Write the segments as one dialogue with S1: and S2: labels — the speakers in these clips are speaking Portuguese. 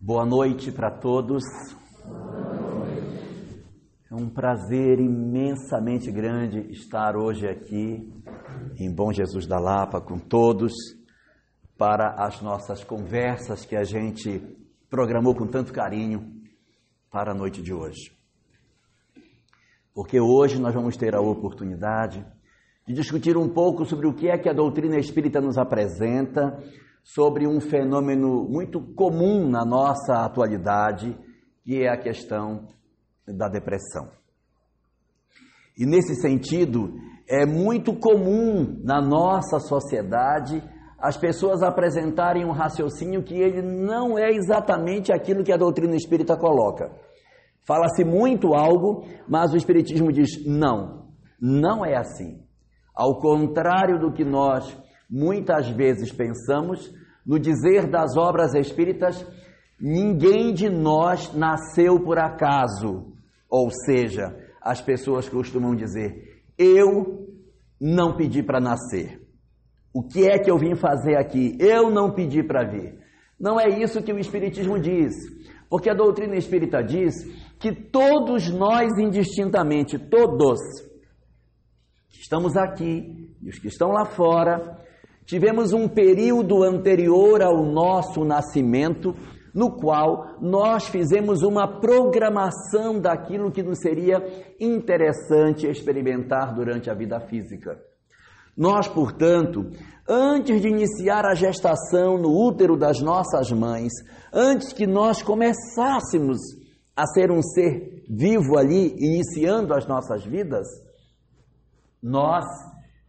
S1: Boa noite para todos. É um prazer imensamente grande estar hoje aqui em Bom Jesus da Lapa com todos para as nossas conversas que a gente programou com tanto carinho para a noite de hoje. Porque hoje nós vamos ter a oportunidade de discutir um pouco sobre o que é que a doutrina espírita nos apresenta sobre um fenômeno muito comum na nossa atualidade, que é a questão da depressão. E nesse sentido, é muito comum na nossa sociedade as pessoas apresentarem um raciocínio que ele não é exatamente aquilo que a doutrina espírita coloca. Fala-se muito algo, mas o espiritismo diz não, não é assim. Ao contrário do que nós muitas vezes pensamos, no dizer das obras espíritas, ninguém de nós nasceu por acaso. Ou seja, as pessoas costumam dizer: eu não pedi para nascer. O que é que eu vim fazer aqui? Eu não pedi para vir. Não é isso que o Espiritismo diz. Porque a doutrina espírita diz que todos nós, indistintamente, todos, que estamos aqui e os que estão lá fora, tivemos um período anterior ao nosso nascimento, no qual nós fizemos uma programação daquilo que nos seria interessante experimentar durante a vida física. Nós, portanto, antes de iniciar a gestação no útero das nossas mães, antes que nós começássemos a ser um ser vivo ali, iniciando as nossas vidas, nós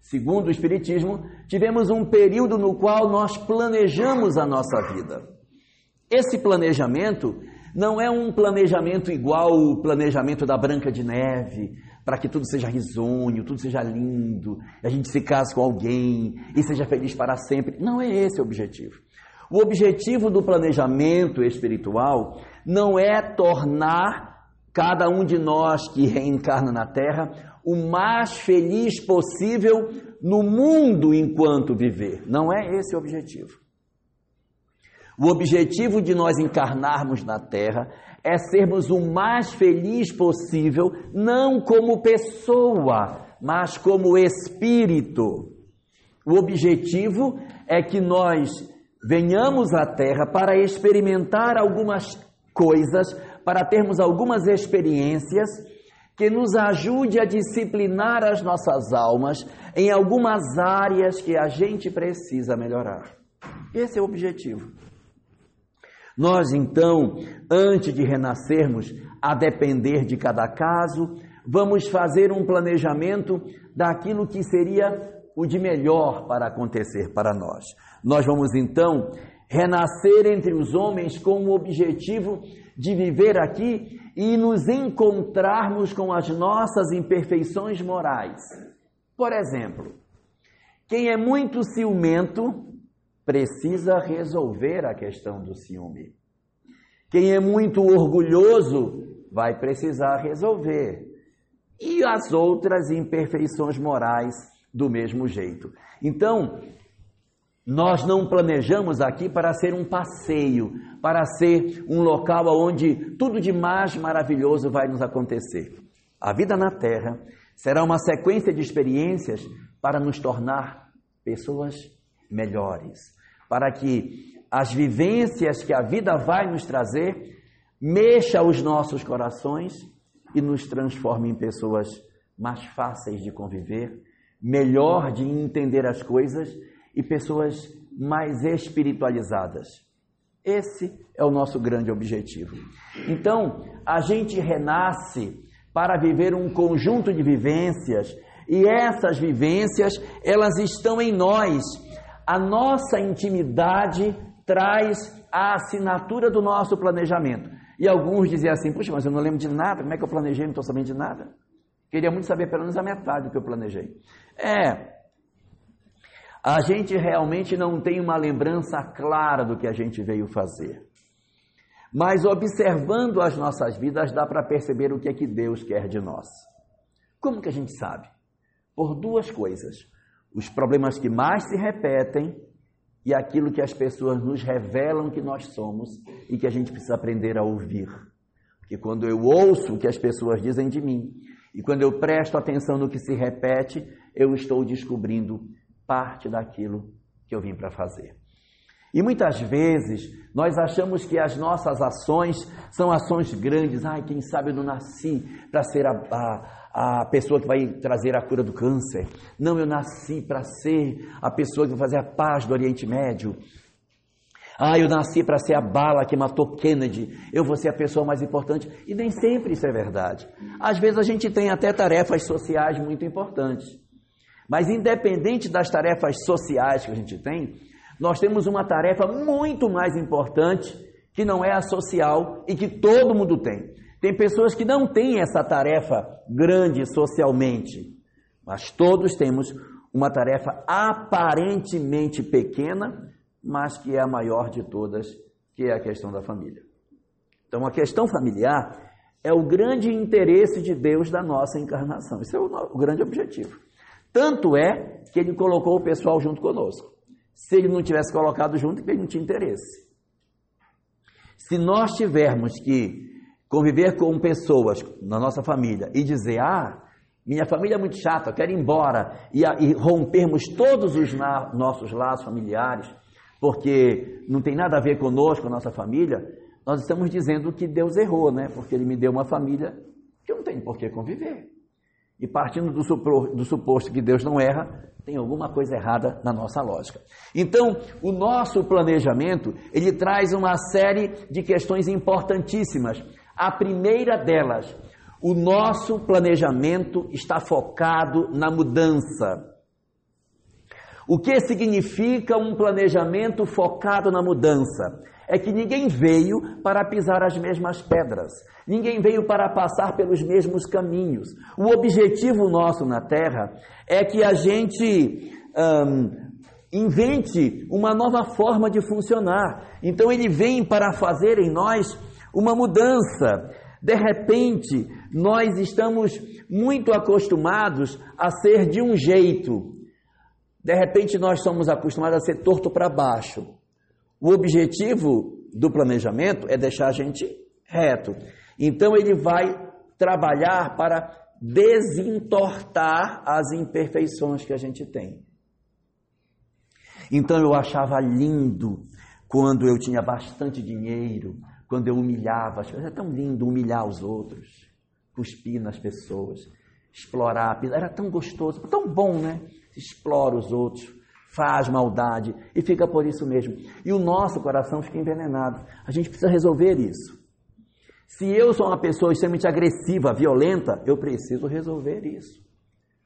S1: Segundo o Espiritismo, tivemos um período no qual nós planejamos a nossa vida. Esse planejamento não é um planejamento igual o planejamento da Branca de Neve, para que tudo seja risonho, tudo seja lindo, a gente se case com alguém e seja feliz para sempre. Não é esse o objetivo. O objetivo do planejamento espiritual não é tornar cada um de nós que reencarna na Terra o mais feliz possível no mundo enquanto viver. Não é esse o objetivo. O objetivo de nós encarnarmos na Terra é sermos o mais feliz possível, não como pessoa, mas como espírito. O objetivo é que nós venhamos à Terra para experimentar algumas coisas, para termos algumas experiências que nos ajude a disciplinar as nossas almas em algumas áreas que a gente precisa melhorar. Esse é o objetivo. Nós, então, antes de renascermos, a depender de cada caso, vamos fazer um planejamento daquilo que seria o de melhor para acontecer para nós. Nós vamos, então, renascer entre os homens com o objetivo de viver aqui e nos encontrarmos com as nossas imperfeições morais. Por exemplo, quem é muito ciumento precisa resolver a questão do ciúme. Quem é muito orgulhoso vai precisar resolver. E as outras imperfeições morais do mesmo jeito. Então, nós não planejamos aqui para ser um passeio, para ser um local onde tudo de mais maravilhoso vai nos acontecer. A vida na Terra será uma sequência de experiências para nos tornar pessoas melhores, para que as vivências que a vida vai nos trazer mexa os nossos corações e nos transforme em pessoas mais fáceis de conviver, melhor de entender as coisas e pessoas mais espiritualizadas. Esse é o nosso grande objetivo. Então, a gente renasce para viver um conjunto de vivências e essas vivências, elas estão em nós. A nossa intimidade traz a assinatura do nosso planejamento. E alguns diziam assim: Puxa, mas eu não lembro de nada, como é que eu planejei? Não estou sabendo de nada. Queria muito saber pelo menos a metade do que eu planejei. É, a gente realmente não tem uma lembrança clara do que a gente veio fazer. Mas observando as nossas vidas, dá para perceber o que é que Deus quer de nós. Como que a gente sabe? Por duas coisas: os problemas que mais se repetem e aquilo que as pessoas nos revelam que nós somos e que a gente precisa aprender a ouvir. Porque quando eu ouço o que as pessoas dizem de mim e quando eu presto atenção no que se repete, eu estou descobrindo parte daquilo que eu vim para fazer. E muitas vezes nós achamos que as nossas ações são ações grandes. Ai, quem sabe eu não nasci para ser a, a, a, pessoa que vai trazer a cura do câncer. Não, eu nasci para ser a pessoa que vai fazer a paz do Oriente Médio. Ah, eu nasci para ser a bala que matou Kennedy. Eu vou ser a pessoa mais importante. E nem sempre isso é verdade. Às vezes a gente tem até tarefas sociais muito importantes. Mas independente das tarefas sociais que a gente tem, nós temos uma tarefa muito mais importante que não é a social e que todo mundo tem. Tem pessoas que não têm essa tarefa grande socialmente, mas todos temos uma tarefa aparentemente pequena, mas que é a maior de todas, que é a questão da família. Então, a questão familiar é o grande interesse de Deus da nossa encarnação. Esse é o, grande objetivo. Tanto é que ele colocou o pessoal junto conosco. Se ele não tivesse colocado junto, ele não tinha interesse. Se nós tivermos que conviver com pessoas na nossa família e dizer, ah, minha família é muito chata, eu quero ir embora, e, e rompermos todos os na, nossos laços familiares, porque não tem nada a ver conosco, a nossa família, nós estamos dizendo que Deus errou, né? Porque Ele me deu uma família que eu não tenho por que conviver. E partindo do, do suposto que Deus não erra, tem alguma coisa errada na nossa lógica. Então, o nosso planejamento, ele traz uma série de questões importantíssimas. A primeira delas, o nosso planejamento está focado na mudança. O que significa um planejamento focado na mudança? é que ninguém veio para pisar as mesmas pedras, ninguém veio para passar pelos mesmos caminhos. O objetivo nosso na Terra é que a gente um, invente uma nova forma de funcionar. Então ele vem para fazer em nós uma mudança. De repente, nós estamos muito acostumados a ser de um jeito. De repente, nós somos acostumados a ser torto para baixo. O objetivo do planejamento é deixar a gente reto. Então ele vai trabalhar para desentortar as imperfeições que a gente tem. Então eu achava lindo quando eu tinha bastante dinheiro, quando eu humilhava as pessoas. É tão lindo humilhar os outros, cuspir nas pessoas, explorar. Era tão gostoso, tão bom, né? Explora os outros faz maldade e fica por isso mesmo. E o nosso coração fica envenenado. A gente precisa resolver isso. Se eu sou uma pessoa extremamente agressiva, violenta, eu preciso resolver isso.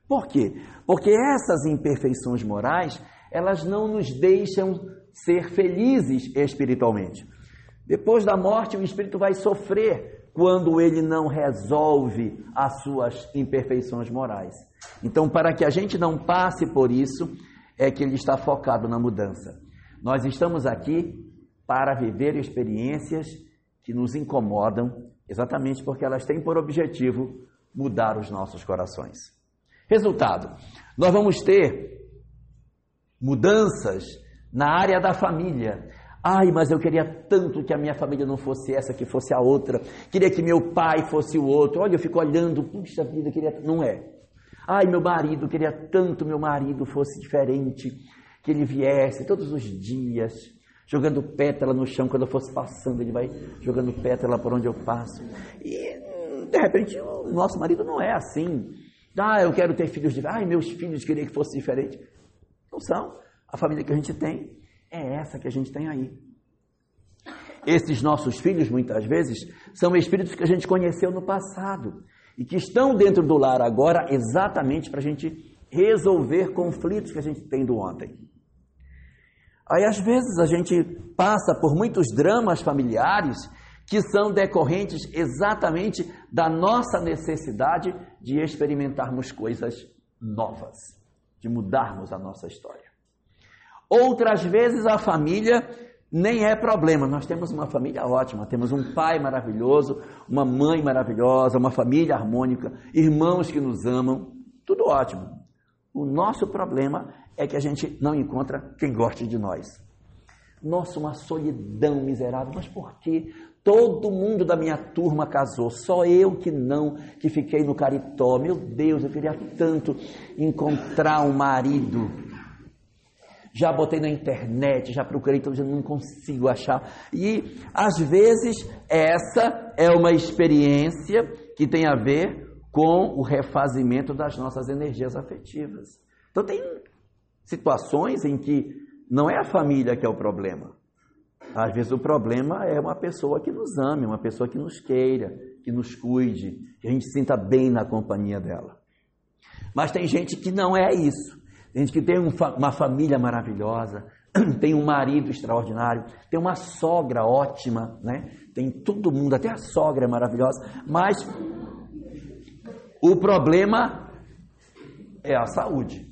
S1: Por quê? Porque essas imperfeições morais, elas não nos deixam ser felizes espiritualmente. Depois da morte, o espírito vai sofrer quando ele não resolve as suas imperfeições morais. Então, para que a gente não passe por isso, é que ele está focado na mudança. Nós estamos aqui para viver experiências que nos incomodam, exatamente porque elas têm por objetivo mudar os nossos corações. Resultado: nós vamos ter mudanças na área da família. Ai, mas eu queria tanto que a minha família não fosse essa, que fosse a outra. Queria que meu pai fosse o outro. Olha, eu fico olhando, puxa vida, queria. Não é. Ai, meu marido, queria tanto meu marido fosse diferente, que ele viesse todos os dias, jogando pétala no chão quando eu fosse passando, ele vai jogando pétala por onde eu passo. E de repente o nosso marido não é assim. Ah, eu quero ter filhos diferentes. Ai, meus filhos queriam que fosse diferente. Não são. A família que a gente tem é essa que a gente tem aí. Esses nossos filhos, muitas vezes, são espíritos que a gente conheceu no passado e que estão dentro do lar agora exatamente para a gente resolver conflitos que a gente tem do ontem. Aí às vezes a gente passa por muitos dramas familiares que são decorrentes exatamente da nossa necessidade de experimentarmos coisas novas, de mudarmos a nossa história. Outras vezes a família nem é problema. Nós temos uma família ótima, temos um pai maravilhoso, uma mãe maravilhosa, uma família harmônica, irmãos que nos amam, tudo ótimo. O nosso problema é que a gente não encontra quem goste de nós. Nossa, uma solidão miserável. Mas por quê? Todo mundo da minha turma casou, só eu que não, que fiquei no caritó. Meu Deus, eu queria tanto encontrar um marido. Já botei na internet, já procurei, então já não consigo achar. E às vezes essa é uma experiência que tem a ver com o refazimento das nossas energias afetivas. Então tem situações em que não é a família que é o problema. Às vezes o problema é uma pessoa que nos ame, uma pessoa que nos queira, que nos cuide, que a gente sinta bem na companhia dela. Mas tem gente que não é isso. Tem gente que tem uma família maravilhosa, tem um marido extraordinário, tem uma sogra ótima, né? Tem todo mundo, até a sogra é maravilhosa, mas o problema é a saúde.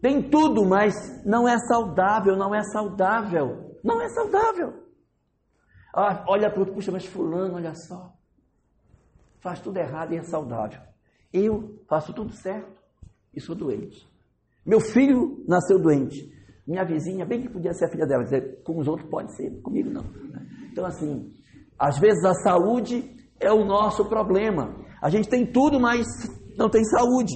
S1: Tem tudo, mas não é saudável, não é saudável. Não é saudável. Ah, olha para outro, puxa, mas fulano, olha só. Faz tudo errado e é saudável. Eu faço tudo certo e sou doente. Meu filho nasceu doente. Minha vizinha, bem que podia ser a filha dela, com os outros pode ser, comigo não. Então, assim, às vezes a saúde é o nosso problema. A gente tem tudo, mas não tem saúde.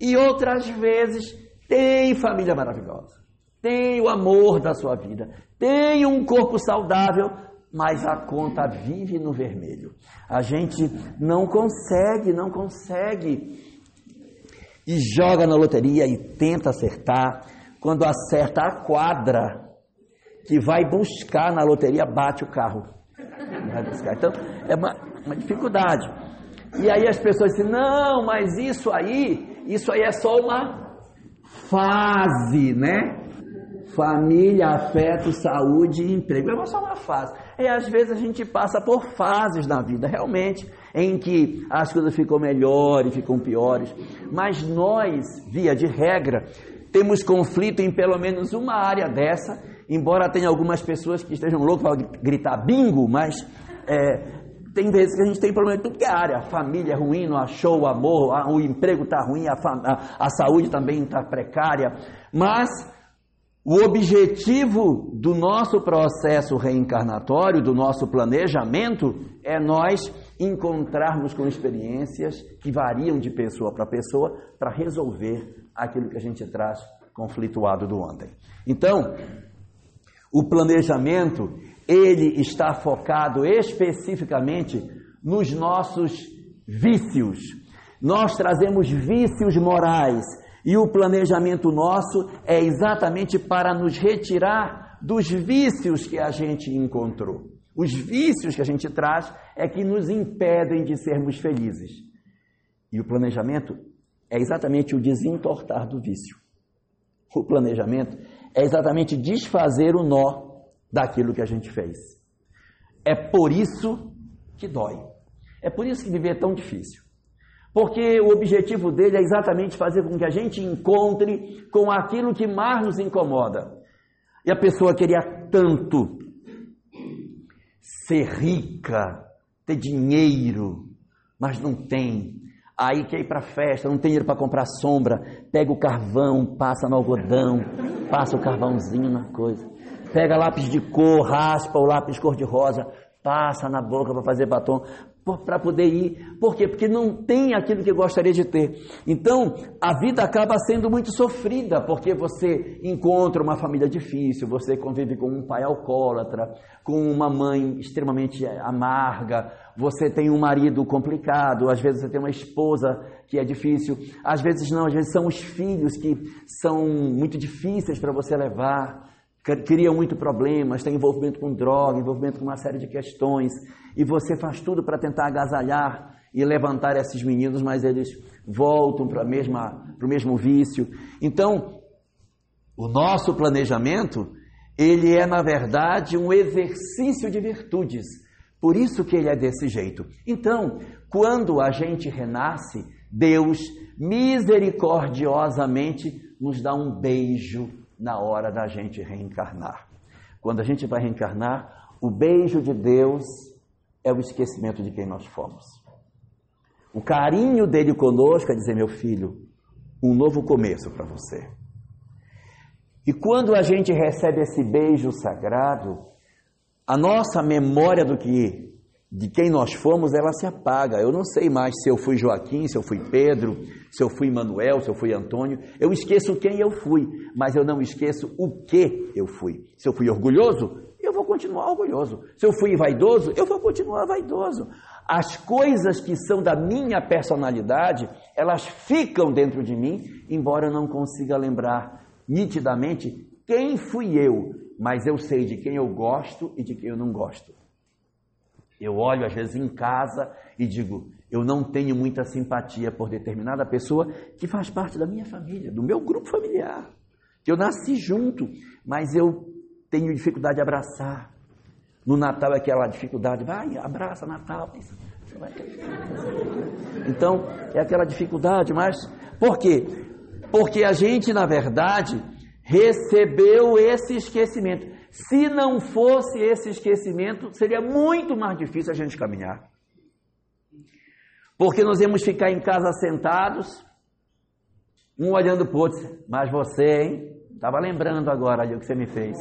S1: E outras vezes tem família maravilhosa tem o amor da sua vida, tem um corpo saudável, mas a conta vive no vermelho. A gente não consegue, não consegue. E joga na loteria e tenta acertar. Quando acerta a quadra que vai buscar na loteria, bate o carro. Então, é uma, uma dificuldade. E aí as pessoas dizem, não, mas isso aí, isso aí é só uma fase, né? Família, afeto, saúde e emprego. É só uma fase. E às vezes a gente passa por fases na vida, realmente, em que as coisas ficam melhores, ficam piores. Mas nós, via de regra, temos conflito em pelo menos uma área dessa, embora tenha algumas pessoas que estejam loucas para gritar bingo, mas é, tem vezes que a gente tem problema em tudo que é área. A família é ruim, não achou o amor, o emprego está ruim, a, a, a saúde também está precária. Mas o objetivo do nosso processo reencarnatório, do nosso planejamento, é nós encontrarmos com experiências que variam de pessoa para pessoa para resolver aquilo que a gente traz conflituado do ontem. Então, o planejamento, ele está focado especificamente nos nossos vícios. Nós trazemos vícios morais e o planejamento nosso é exatamente para nos retirar dos vícios que a gente encontrou. Os vícios que a gente traz é que nos impedem de sermos felizes. E o planejamento é exatamente o desentortar do vício. O planejamento é exatamente desfazer o nó daquilo que a gente fez. É por isso que dói. É por isso que viver é tão difícil. Porque o objetivo dele é exatamente fazer com que a gente encontre com aquilo que mais nos incomoda. E a pessoa queria tanto ser rica, ter dinheiro, mas não tem. Aí quer ir para festa, não tem dinheiro para comprar sombra, pega o carvão, passa no algodão, passa o carvãozinho na coisa. Pega lápis de cor, raspa o lápis cor de rosa, passa na boca para fazer batom para poder ir. Por quê? Porque não tem aquilo que gostaria de ter. Então, a vida acaba sendo muito sofrida, porque você encontra uma família difícil, você convive com um pai alcoólatra, com uma mãe extremamente amarga, você tem um marido complicado, às vezes você tem uma esposa que é difícil, às vezes não, às vezes são os filhos que são muito difíceis para você levar cria muito problemas, tem envolvimento com droga, envolvimento com uma série de questões, e você faz tudo para tentar agasalhar e levantar esses meninos, mas eles voltam para o mesmo vício. Então, o nosso planejamento, ele é, na verdade, um exercício de virtudes. Por isso que ele é desse jeito. Então, quando a gente renasce, Deus misericordiosamente nos dá um beijo na hora da gente reencarnar. Quando a gente vai reencarnar, o beijo de Deus é o esquecimento de quem nós fomos. O carinho dele conosco é dizer, meu filho, um novo começo para você. E quando a gente recebe esse beijo sagrado, a nossa memória do que de quem nós fomos, ela se apaga. Eu não sei mais se eu fui Joaquim, se eu fui Pedro, se eu fui Manuel, se eu fui Antônio. Eu esqueço quem eu fui, mas eu não esqueço o que eu fui. Se eu fui orgulhoso, eu vou continuar orgulhoso. Se eu fui vaidoso, eu vou continuar vaidoso. As coisas que são da minha personalidade, elas ficam dentro de mim, embora eu não consiga lembrar nitidamente quem fui eu, mas eu sei de quem eu gosto e de quem eu não gosto. Eu olho às vezes em casa e digo, eu não tenho muita simpatia por determinada pessoa que faz parte da minha família, do meu grupo familiar, que eu nasci junto, mas eu tenho dificuldade de abraçar. No Natal é aquela dificuldade, vai, abraça Natal. Então, é aquela dificuldade, mas por quê? Porque a gente, na verdade, recebeu esse esquecimento. Se não fosse esse esquecimento, seria muito mais difícil a gente caminhar. Porque nós íamos ficar em casa sentados, um olhando para o outro, mas você, hein? Estava lembrando agora ali o que você me fez.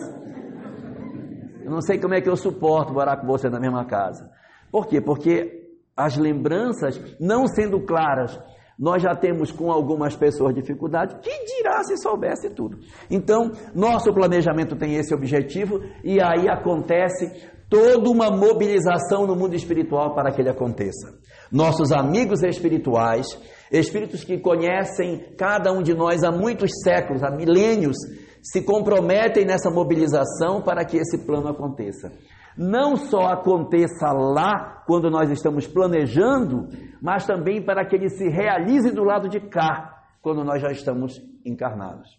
S1: Eu não sei como é que eu suporto morar com você na mesma casa. Por quê? Porque as lembranças, não sendo claras nós já temos com algumas pessoas dificuldade, que dirá se soubesse tudo. Então, nosso planejamento tem esse objetivo e aí acontece toda uma mobilização no mundo espiritual para que ele aconteça. Nossos amigos espirituais, espíritos que conhecem cada um de nós há muitos séculos, há milênios, se comprometem nessa mobilização para que esse plano aconteça não só aconteça lá quando nós estamos planejando, mas também para que ele se realize do lado de cá, quando nós já estamos encarnados.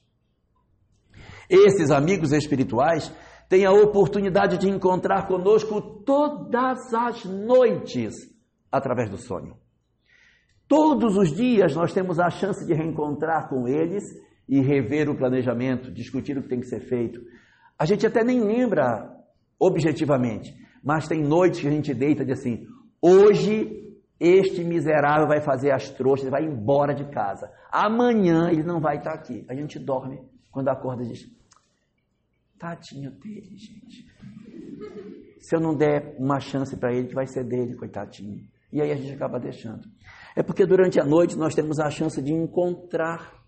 S1: Esses amigos espirituais têm a oportunidade de encontrar conosco todas as noites através do sonho. Todos os dias nós temos a chance de reencontrar com eles e rever o planejamento, discutir o que tem que ser feito. A gente até nem lembra objetivamente. Mas tem noites que a gente deita e diz assim: hoje este miserável vai fazer as trouxas, vai embora de casa. Amanhã ele não vai estar aqui. A gente dorme quando acorda e diz: tadinho dele, gente. Se eu não der uma chance para ele, que vai ser dele, coitadinho. E aí a gente acaba deixando. É porque durante a noite nós temos a chance de encontrar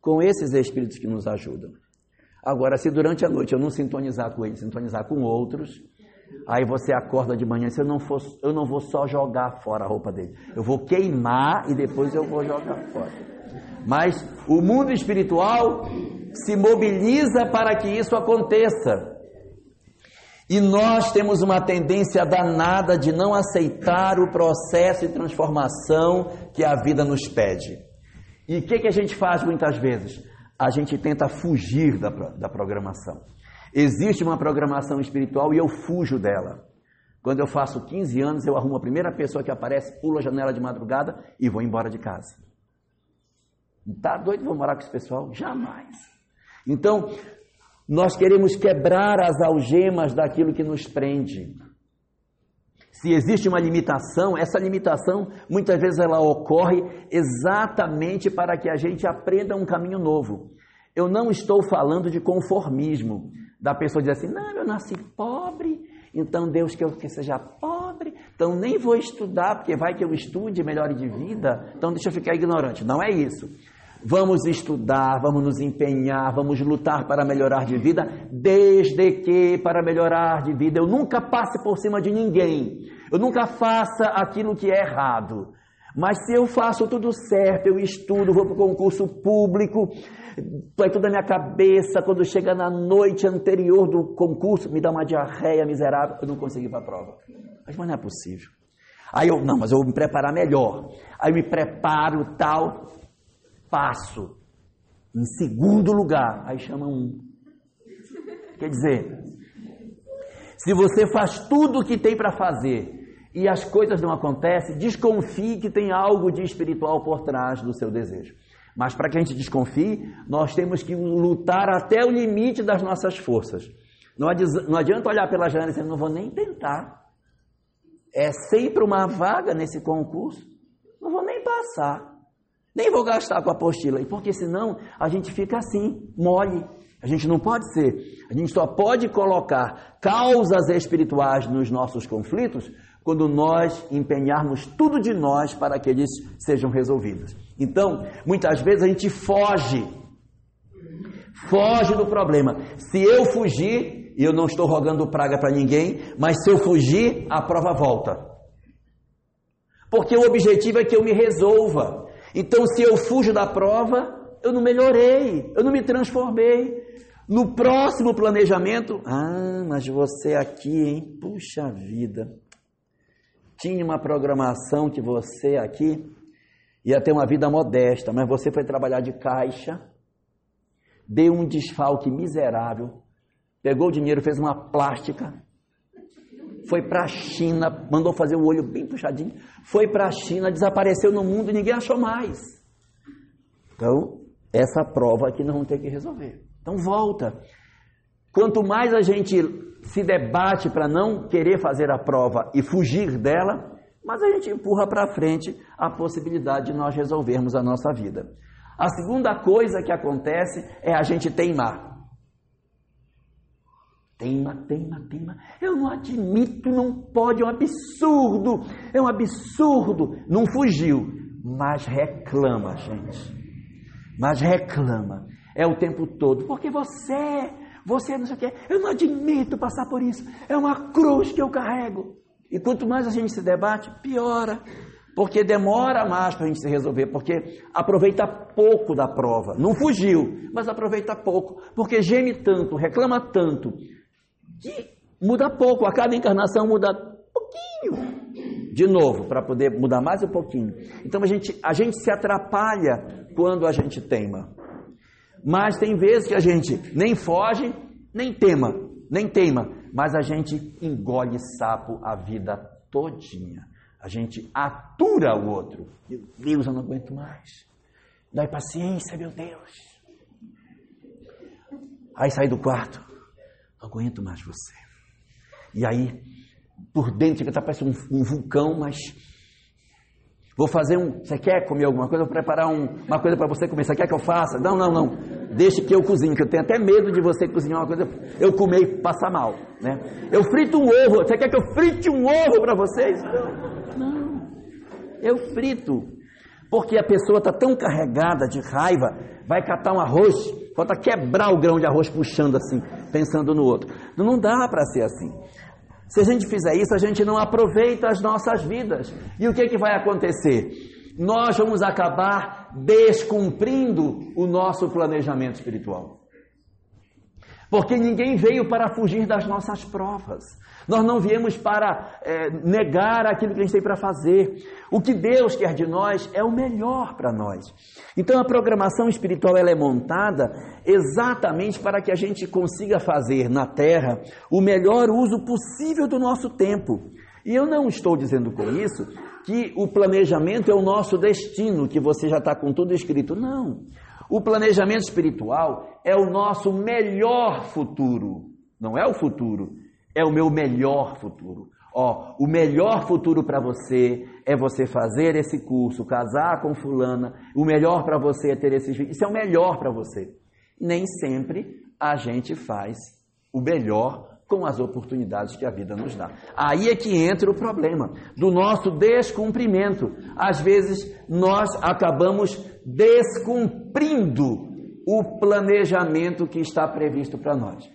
S1: com esses espíritos que nos ajudam. Agora, se durante a noite eu não sintonizar com ele, sintonizar com outros, aí você acorda de manhã e eu não, for, eu não vou só jogar fora a roupa dele, eu vou queimar e depois eu vou jogar fora. Mas o mundo espiritual se mobiliza para que isso aconteça. E nós temos uma tendência danada de não aceitar o processo de transformação que a vida nos pede. E o que, que a gente faz muitas vezes? A gente tenta fugir da, da programação. Existe uma programação espiritual e eu fujo dela. Quando eu faço 15 anos, eu arrumo a primeira pessoa que aparece, pulo a janela de madrugada e vou embora de casa. Tá doido? Vou morar com esse pessoal? Jamais. Então, nós queremos quebrar as algemas daquilo que nos prende. Se existe uma limitação, essa limitação muitas vezes ela ocorre exatamente para que a gente aprenda um caminho novo. Eu não estou falando de conformismo, da pessoa dizer assim: não, eu nasci pobre, então Deus quer que eu seja pobre, então nem vou estudar, porque vai que eu estude, melhore de vida, então deixa eu ficar ignorante. Não é isso. Vamos estudar, vamos nos empenhar, vamos lutar para melhorar de vida, desde que para melhorar de vida eu nunca passe por cima de ninguém, eu nunca faça aquilo que é errado. Mas se eu faço tudo certo, eu estudo, vou para o concurso público, vai tudo na minha cabeça, quando chega na noite anterior do concurso, me dá uma diarreia miserável, eu não consegui para a prova. Mas, mas não é possível. Aí eu, não, mas eu vou me preparar melhor. Aí eu me preparo tal, passo em segundo lugar, aí chama um. Quer dizer, se você faz tudo o que tem para fazer e as coisas não acontecem, desconfie que tem algo de espiritual por trás do seu desejo. Mas para que a gente desconfie, nós temos que lutar até o limite das nossas forças. Não adianta olhar pela janela e dizer, não vou nem tentar. É sempre uma vaga nesse concurso, não vou nem passar. Nem vou gastar com a apostila, porque senão a gente fica assim, mole. A gente não pode ser. A gente só pode colocar causas espirituais nos nossos conflitos quando nós empenharmos tudo de nós para que eles sejam resolvidos. Então, muitas vezes a gente foge. Foge do problema. Se eu fugir, eu não estou rogando praga para ninguém, mas se eu fugir, a prova volta. Porque o objetivo é que eu me resolva. Então, se eu fujo da prova, eu não melhorei, eu não me transformei. No próximo planejamento, ah, mas você aqui, hein? Puxa vida. Tinha uma programação que você aqui ia ter uma vida modesta, mas você foi trabalhar de caixa, deu um desfalque miserável, pegou o dinheiro, fez uma plástica, foi para a China, mandou fazer o olho bem puxadinho, foi para a China, desapareceu no mundo e ninguém achou mais. Então, essa prova aqui nós vamos ter que resolver. Então volta. Quanto mais a gente se debate para não querer fazer a prova e fugir dela, mas a gente empurra para frente a possibilidade de nós resolvermos a nossa vida. A segunda coisa que acontece é a gente teimar. Teima, teima, teima. Eu não admito, não pode, é um absurdo. É um absurdo. Não fugiu, mas reclama, gente mas reclama. É o tempo todo. Porque você, você não sei o que, eu não admito passar por isso. É uma cruz que eu carrego. E quanto mais a gente se debate, piora. Porque demora mais para a gente se resolver, porque aproveita pouco da prova. Não fugiu, mas aproveita pouco. Porque geme tanto, reclama tanto, que muda pouco. A cada encarnação muda pouquinho de novo, para poder mudar mais um pouquinho. Então a gente, a gente se atrapalha quando a gente teima. Mas tem vezes que a gente nem foge, nem tema, nem teima, mas a gente engole sapo a vida todinha. A gente atura o outro. Meu Deus, eu não aguento mais. Dai paciência, meu Deus. Aí sai do quarto. Não aguento mais você. E aí por dentro, que está parecendo um, um, vulcão, mas vou fazer um. Você quer comer alguma coisa? Vou preparar um, uma coisa para você comer. Você quer que eu faça? Não, não, não. Deixe que eu cozinhe, que eu tenho até medo de você cozinhar uma coisa, eu comer e passar mal. Né? Eu frito um ovo. Você quer que eu frite um ovo para vocês? Não. Eu frito. Porque a pessoa está tão carregada de raiva, vai catar um arroz, falta quebrar o grão de arroz puxando assim, pensando no outro. Não dá para ser assim. Se a gente fizer isso, a gente não aproveita as nossas vidas. E o que, que vai acontecer? Nós vamos acabar descumprindo o nosso planejamento espiritual. Porque ninguém veio para fugir das nossas provas. Nós não viemos para é, negar aquilo que a gente tem para fazer. O que Deus quer de nós é o melhor para nós. Então a programação espiritual ela é montada exatamente para que a gente consiga fazer na Terra o melhor uso possível do nosso tempo. E eu não estou dizendo com isso que o planejamento é o nosso destino, que você já está com tudo escrito. Não. O planejamento espiritual é o nosso melhor futuro. Não é o futuro, é o meu melhor futuro. Ó, o melhor futuro para você é você fazer esse curso, casar com fulana. O melhor para você é ter esses filhos. Isso é o melhor para você. Nem sempre a gente faz o melhor com as oportunidades que a vida nos dá. Aí é que entra o problema do nosso descumprimento. Às vezes nós acabamos descumprindo o planejamento que está previsto para nós.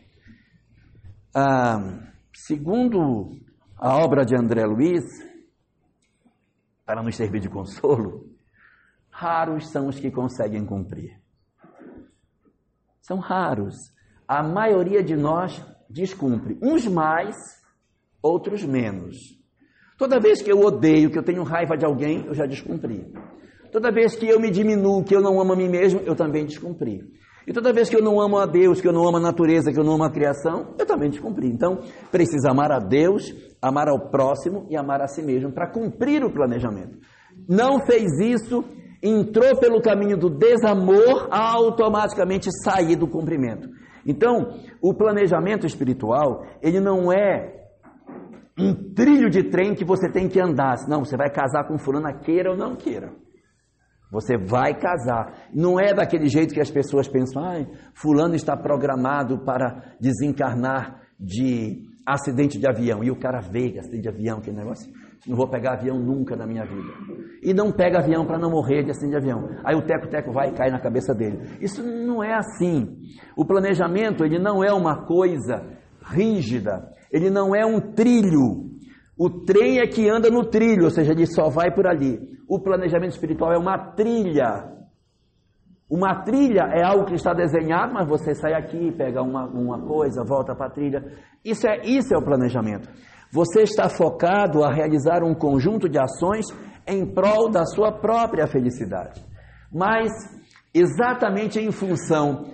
S1: Ah, segundo a obra de André Luiz, para nos servir de consolo, raros são os que conseguem cumprir. São raros. A maioria de nós descumpre, uns mais, outros menos. Toda vez que eu odeio, que eu tenho raiva de alguém, eu já descumpri. Toda vez que eu me diminuo, que eu não amo a mim mesmo, eu também descumpri. E toda vez que eu não amo a Deus, que eu não amo a natureza, que eu não amo a criação, eu também descumpri. Então, precisa amar a Deus, amar ao próximo e amar a si mesmo para cumprir o planejamento. Não fez isso, entrou pelo caminho do desamor, automaticamente sair do cumprimento. Então, o planejamento espiritual, ele não é um trilho de trem que você tem que andar. Não, você vai casar com fulana, queira ou não queira. Você vai casar. Não é daquele jeito que as pessoas pensam, ah, fulano está programado para desencarnar de acidente de avião. E o cara vê acidente de avião, aquele negócio. Não vou pegar avião nunca na minha vida. E não pega avião para não morrer de acidente de avião. Aí o teco-teco vai e cai na cabeça dele. Isso não é assim. O planejamento, ele não é uma coisa rígida. Ele não é um trilho. O trem é que anda no trilho, ou seja, ele só vai por ali. O planejamento espiritual é uma trilha. Uma trilha é algo que está desenhado, mas você sai aqui, pega uma, uma coisa, volta para a trilha. Isso é, isso é o planejamento. Você está focado a realizar um conjunto de ações em prol da sua própria felicidade. Mas, exatamente em função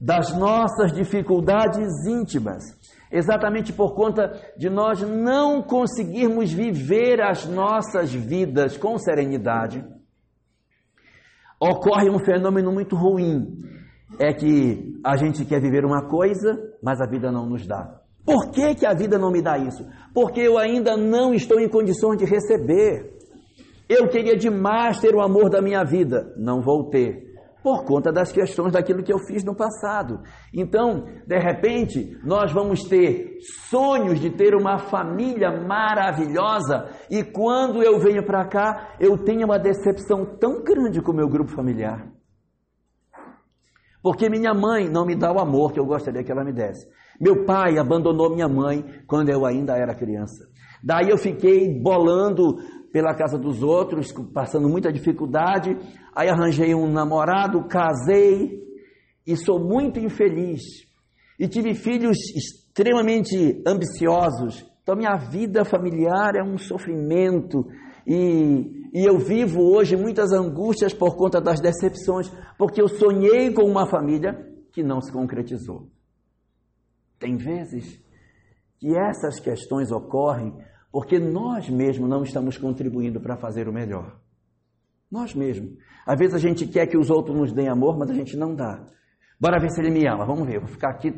S1: das nossas dificuldades íntimas, exatamente por conta de nós não conseguirmos viver as nossas vidas com serenidade, ocorre um fenômeno muito ruim. É que a gente quer viver uma coisa, mas a vida não nos dá. Por que, que a vida não me dá isso? Porque eu ainda não estou em condições de receber. Eu queria demais ter o amor da minha vida, não vou ter por conta das questões daquilo que eu fiz no passado. Então, de repente, nós vamos ter sonhos de ter uma família maravilhosa e quando eu venho para cá, eu tenho uma decepção tão grande com o meu grupo familiar. Porque minha mãe não me dá o amor que eu gostaria que ela me desse. Meu pai abandonou minha mãe quando eu ainda era criança. Daí eu fiquei bolando pela casa dos outros, passando muita dificuldade. Aí arranjei um namorado, casei e sou muito infeliz. E tive filhos extremamente ambiciosos. Então, minha vida familiar é um sofrimento. E, e eu vivo hoje muitas angústias por conta das decepções, porque eu sonhei com uma família que não se concretizou. Tem vezes que essas questões ocorrem porque nós mesmos não estamos contribuindo para fazer o melhor. Nós mesmos. Às vezes a gente quer que os outros nos deem amor, mas a gente não dá. Bora ver se ele me ama. Vamos ver. Vou ficar aqui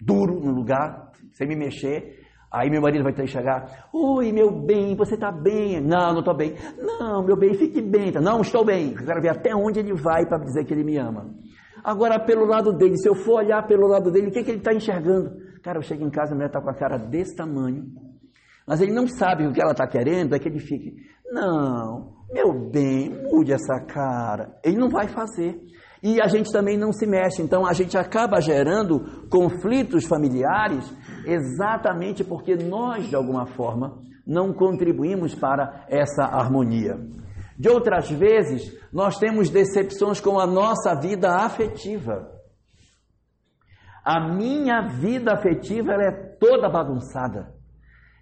S1: duro no lugar, sem me mexer. Aí meu marido vai ter que chegar. Oi, meu bem, você está bem? Não, não estou bem. Não, meu bem, fique bem. Não, estou bem. Eu quero ver até onde ele vai para dizer que ele me ama. Agora, pelo lado dele, se eu for olhar pelo lado dele, o que, que ele está enxergando? Cara, eu chego em casa, a mulher está com a cara desse tamanho mas ele não sabe o que ela está querendo, é que ele fique, não, meu bem, mude essa cara. Ele não vai fazer. E a gente também não se mexe, então a gente acaba gerando conflitos familiares exatamente porque nós, de alguma forma, não contribuímos para essa harmonia. De outras vezes, nós temos decepções com a nossa vida afetiva. A minha vida afetiva ela é toda bagunçada.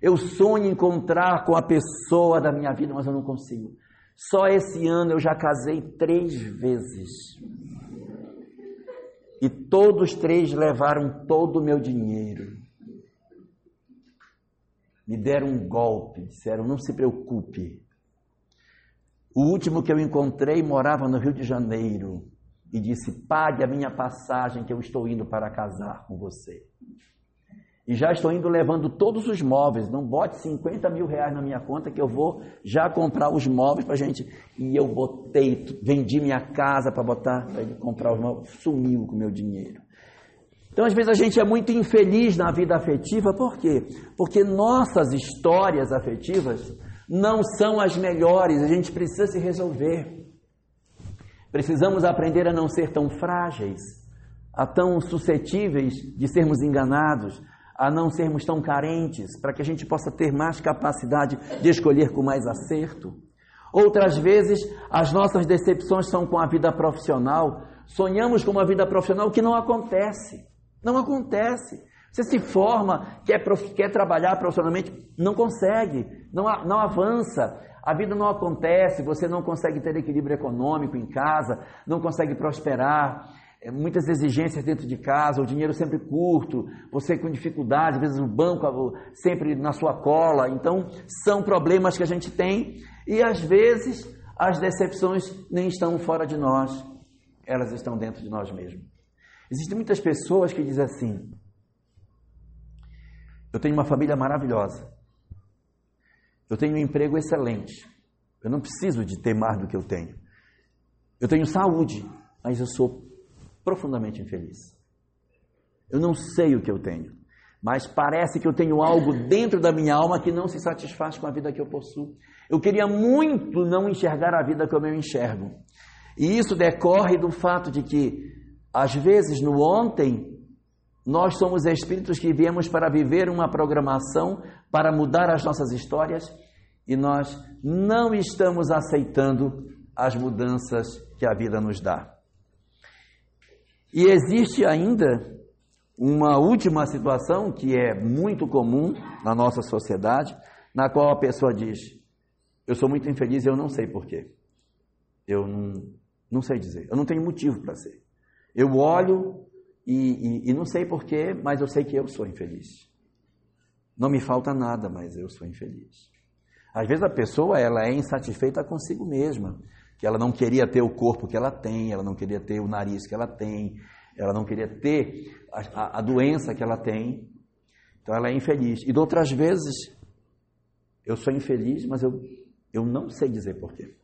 S1: Eu sonho encontrar com a pessoa da minha vida, mas eu não consigo. Só esse ano eu já casei três vezes. E todos três levaram todo o meu dinheiro. Me deram um golpe, disseram: não se preocupe. O último que eu encontrei morava no Rio de Janeiro e disse: pague a minha passagem que eu estou indo para casar com você. E já estou indo levando todos os móveis. Não bote 50 mil reais na minha conta que eu vou já comprar os móveis para gente. E eu botei, vendi minha casa para botar, para comprar os móveis. Sumiu com o meu dinheiro. Então, às vezes, a gente é muito infeliz na vida afetiva, por quê? Porque nossas histórias afetivas não são as melhores, a gente precisa se resolver. Precisamos aprender a não ser tão frágeis, a tão suscetíveis de sermos enganados, a não sermos tão carentes, para que a gente possa ter mais capacidade de escolher com mais acerto. Outras vezes, as nossas decepções são com a vida profissional. Sonhamos com uma vida profissional que não acontece. Não acontece. Você se forma, quer, quer trabalhar profissionalmente, não consegue, não, não avança. A vida não acontece, você não consegue ter equilíbrio econômico em casa, não consegue prosperar. É, muitas exigências dentro de casa, o dinheiro sempre curto, você com dificuldade, às vezes o banco sempre na sua cola. Então, são problemas que a gente tem e às vezes as decepções nem estão fora de nós, elas estão dentro de nós mesmos. Existem muitas pessoas que dizem assim: Eu tenho uma família maravilhosa, eu tenho um emprego excelente, eu não preciso de ter mais do que eu tenho. Eu tenho saúde, mas eu sou profundamente infeliz. Eu não sei o que eu tenho, mas parece que eu tenho algo dentro da minha alma que não se satisfaz com a vida que eu possuo. Eu queria muito não enxergar a vida como eu enxergo. E isso decorre do fato de que, às vezes, no ontem, nós somos espíritos que viemos para viver uma programação, para mudar as nossas histórias, e nós não estamos aceitando as mudanças que a vida nos dá. E existe ainda uma última situação que é muito comum na nossa sociedade, na qual a pessoa diz: Eu sou muito infeliz e eu não sei porquê. Eu não, não sei dizer, eu não tenho motivo para ser. Eu olho e, e, e não sei porquê, mas eu sei que eu sou infeliz. Não me falta nada, mas eu sou infeliz. Às vezes a pessoa ela é insatisfeita consigo mesma, que ela não queria ter o corpo que ela tem, ela não queria ter o nariz que ela tem, ela não queria ter a, a, doença que ela tem, então ela é infeliz. E de outras vezes, eu sou infeliz, mas eu, eu não sei dizer porquê.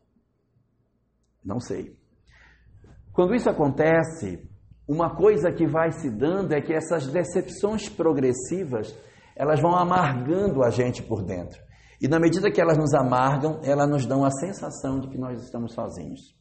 S1: Não sei. Quando isso acontece, uma coisa que vai se dando é que essas decepções progressivas, elas vão amargando a gente por dentro. E na medida que elas nos amargam, elas nos dão a sensação de que nós estamos sozinhos.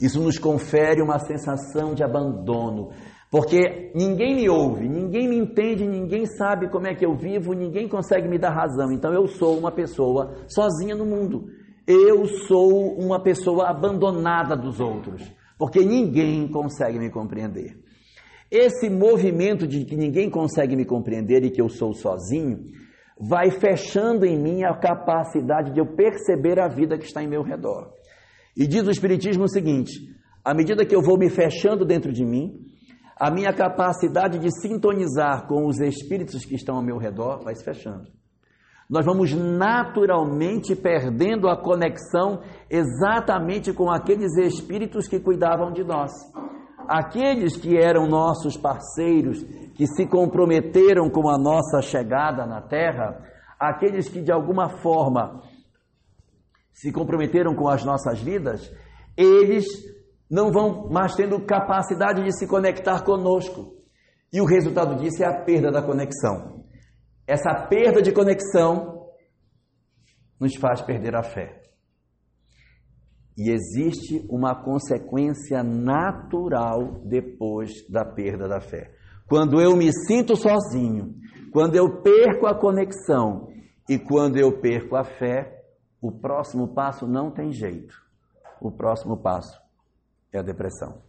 S1: Isso nos confere uma sensação de abandono, porque ninguém me ouve, ninguém me entende, ninguém sabe como é que eu vivo, ninguém consegue me dar razão. Então eu sou uma pessoa sozinha no mundo. Eu sou uma pessoa abandonada dos outros, porque ninguém consegue me compreender. Esse movimento de que ninguém consegue me compreender e que eu sou sozinho, vai fechando em mim a capacidade de eu perceber a vida que está em meu redor. E diz o Espiritismo o seguinte: à medida que eu vou me fechando dentro de mim, a minha capacidade de sintonizar com os espíritos que estão ao meu redor vai se fechando. Nós vamos naturalmente perdendo a conexão exatamente com aqueles espíritos que cuidavam de nós. Aqueles que eram nossos parceiros, que se comprometeram com a nossa chegada na Terra, aqueles que de alguma forma se comprometeram com as nossas vidas, eles não vão mais tendo capacidade de se conectar conosco. E o resultado disso é a perda da conexão. Essa perda de conexão nos faz perder a fé. E existe uma consequência natural depois da perda da fé. Quando eu me sinto sozinho, quando eu perco a conexão e quando eu perco a fé, o próximo passo não tem jeito. O próximo passo é a depressão.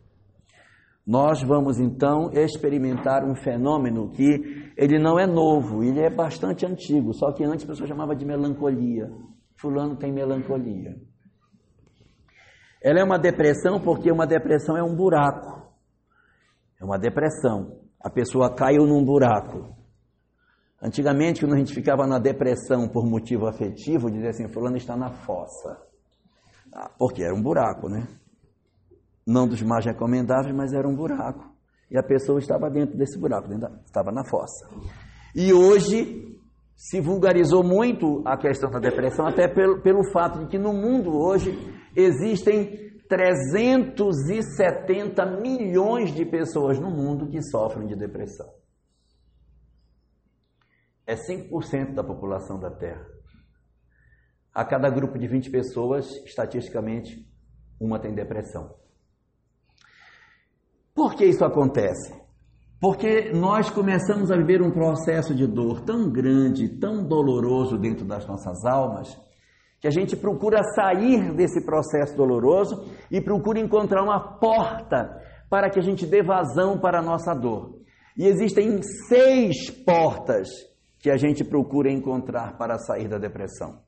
S1: Nós vamos então experimentar um fenômeno que ele não é novo, ele é bastante antigo, só que antes a pessoa chamava de melancolia. Fulano tem melancolia. Ela é uma depressão porque uma depressão é um buraco. É uma depressão. A pessoa caiu num buraco. Antigamente, quando a gente ficava na depressão por motivo afetivo, dizia assim: Fulano está na fossa. Ah, porque era um buraco, né? Não dos mais recomendáveis, mas era um buraco. E a pessoa estava dentro desse buraco, dentro estava na fossa. E hoje se vulgarizou muito a questão da depressão, até pelo, pelo fato de que no mundo hoje existem 370 milhões de pessoas no mundo que sofrem de depressão é 5% da população da Terra. A cada grupo de 20 pessoas, estatisticamente, uma tem depressão. Por que isso acontece? Porque nós começamos a viver um processo de dor tão grande, tão doloroso dentro das nossas almas, que a gente procura sair desse processo doloroso e procura encontrar uma porta para que a gente dê vazão para a nossa dor. E existem seis portas que a gente procura encontrar para sair da depressão.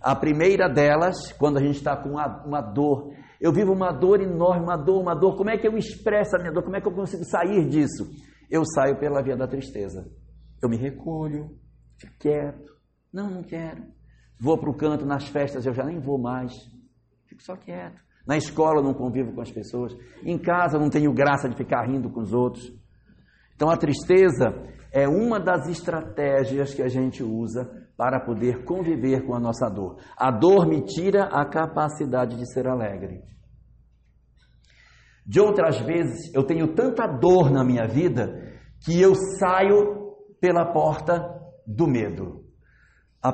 S1: A primeira delas, quando a gente está com uma, dor, eu vivo uma dor enorme, uma dor, uma dor, como é que eu expresso a minha dor? Como é que eu consigo sair disso? Eu saio pela via da tristeza. Eu me recolho, fico quieto, não, não quero. Vou para o canto, nas festas eu já nem vou mais, fico só quieto. Na escola eu não convivo com as pessoas, em casa eu não tenho graça de ficar rindo com os outros. Então a tristeza é uma das estratégias que a gente usa para poder conviver com a nossa dor. A dor me tira a capacidade de ser alegre. De outras vezes, eu tenho tanta dor na minha vida que eu saio pela porta do medo. A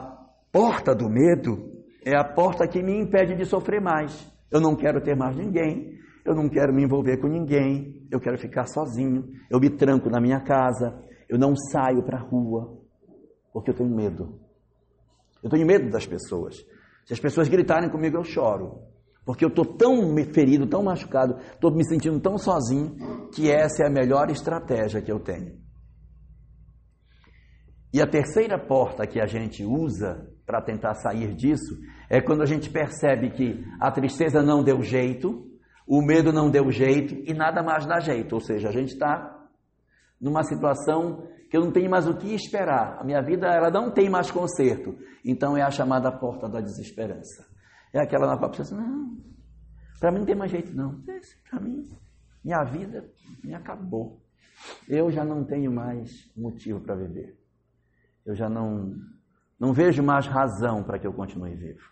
S1: porta do medo é a porta que me impede de sofrer mais. Eu não quero ter mais ninguém, eu não quero me envolver com ninguém, eu quero ficar sozinho, eu me tranco na minha casa, eu não saio para a rua, porque eu tenho medo. Eu tenho medo das pessoas. Se as pessoas gritarem comigo, eu choro. Porque eu estou tão ferido, tão machucado, estou me sentindo tão sozinho, que essa é a melhor estratégia que eu tenho. E a terceira porta que a gente usa para tentar sair disso é quando a gente percebe que a tristeza não deu jeito, o medo não deu jeito e nada mais dá jeito. Ou seja, a gente está numa situação que eu não tenho mais o que esperar. A minha vida ela não tem mais conserto. Então é a chamada porta da desesperança. É aquela na qual a pessoa diz, não, para mim não tem mais jeito não. Para mim, minha vida me acabou. Eu já não tenho mais motivo para viver. Eu já não, não vejo mais razão para que eu continue vivo.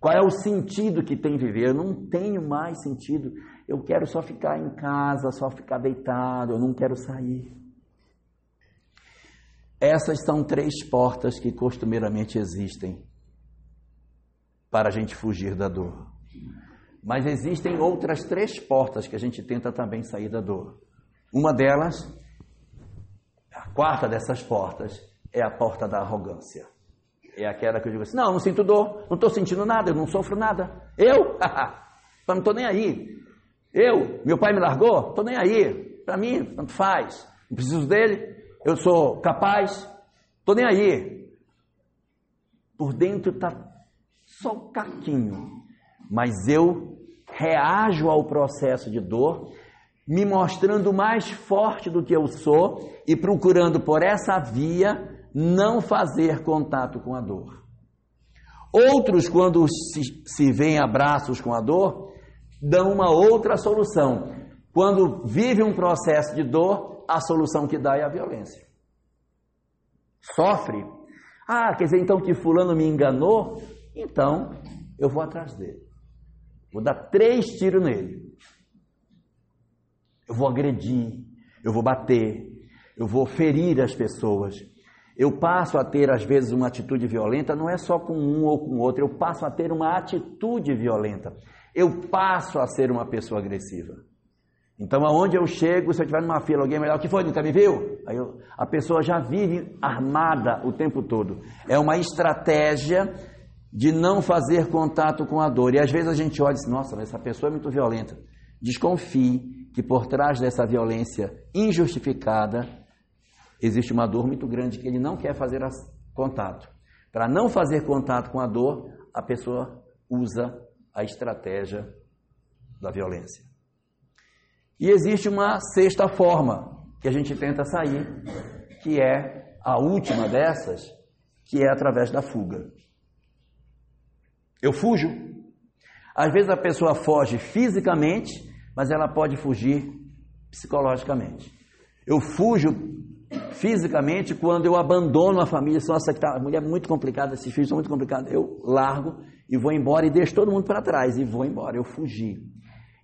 S1: Qual é o sentido que tem viver? Eu não tenho mais sentido. Eu quero só ficar em casa, só ficar deitado, eu não quero sair. Essas são três portas que costumeiramente existem para a gente fugir da dor. Mas existem outras três portas que a gente tenta também sair da dor. Uma delas, a quarta dessas portas, é a porta da arrogância. É aquela que eu digo assim: não, não sinto dor, não estou sentindo nada, eu não sofro nada. Eu? não estou nem aí. Eu? Meu pai me largou? Estou nem aí. Para mim, tanto faz. Não preciso dele, eu sou capaz, estou nem aí. Por dentro está só um caquinho, mas eu reajo ao processo de dor, me mostrando mais forte do que eu sou e procurando por essa via não fazer contato com a dor. Outros, quando se, se veem abraços com a dor, dão uma outra solução. Quando vive um processo de dor, a solução que dá é a violência. Sofre. Ah, quer dizer então que fulano me enganou? Então eu vou atrás dele. Vou dar três tiros nele. Eu vou agredir, eu vou bater, eu vou ferir as pessoas, eu passo a ter, às vezes, uma atitude violenta, não é só com um ou com outro, eu passo a ter uma atitude violenta. Eu passo a ser uma pessoa agressiva. Então, aonde eu chego, se eu estiver numa fila, alguém melhor, o que foi? Nunca me viu? Aí eu, a pessoa já vive armada o tempo todo. É uma estratégia de não fazer contato com a dor. E às vezes a gente olha e diz, nossa, essa pessoa é muito violenta. Desconfie que por trás dessa violência injustificada existe uma dor muito grande que ele não quer fazer contato. Para não fazer contato com a dor, a pessoa usa a estratégia da violência. E existe uma sexta forma que a gente tenta sair, que é a última dessas, que é através da fuga. Eu fujo. Às vezes a pessoa foge fisicamente, mas ela pode fugir psicologicamente. Eu fujo fisicamente quando eu abandono a família. Nossa, que tá, a mulher é muito complicada, esses filhos são muito complicados. Eu largo e vou embora e deixo todo mundo para trás e vou embora. Eu fugi.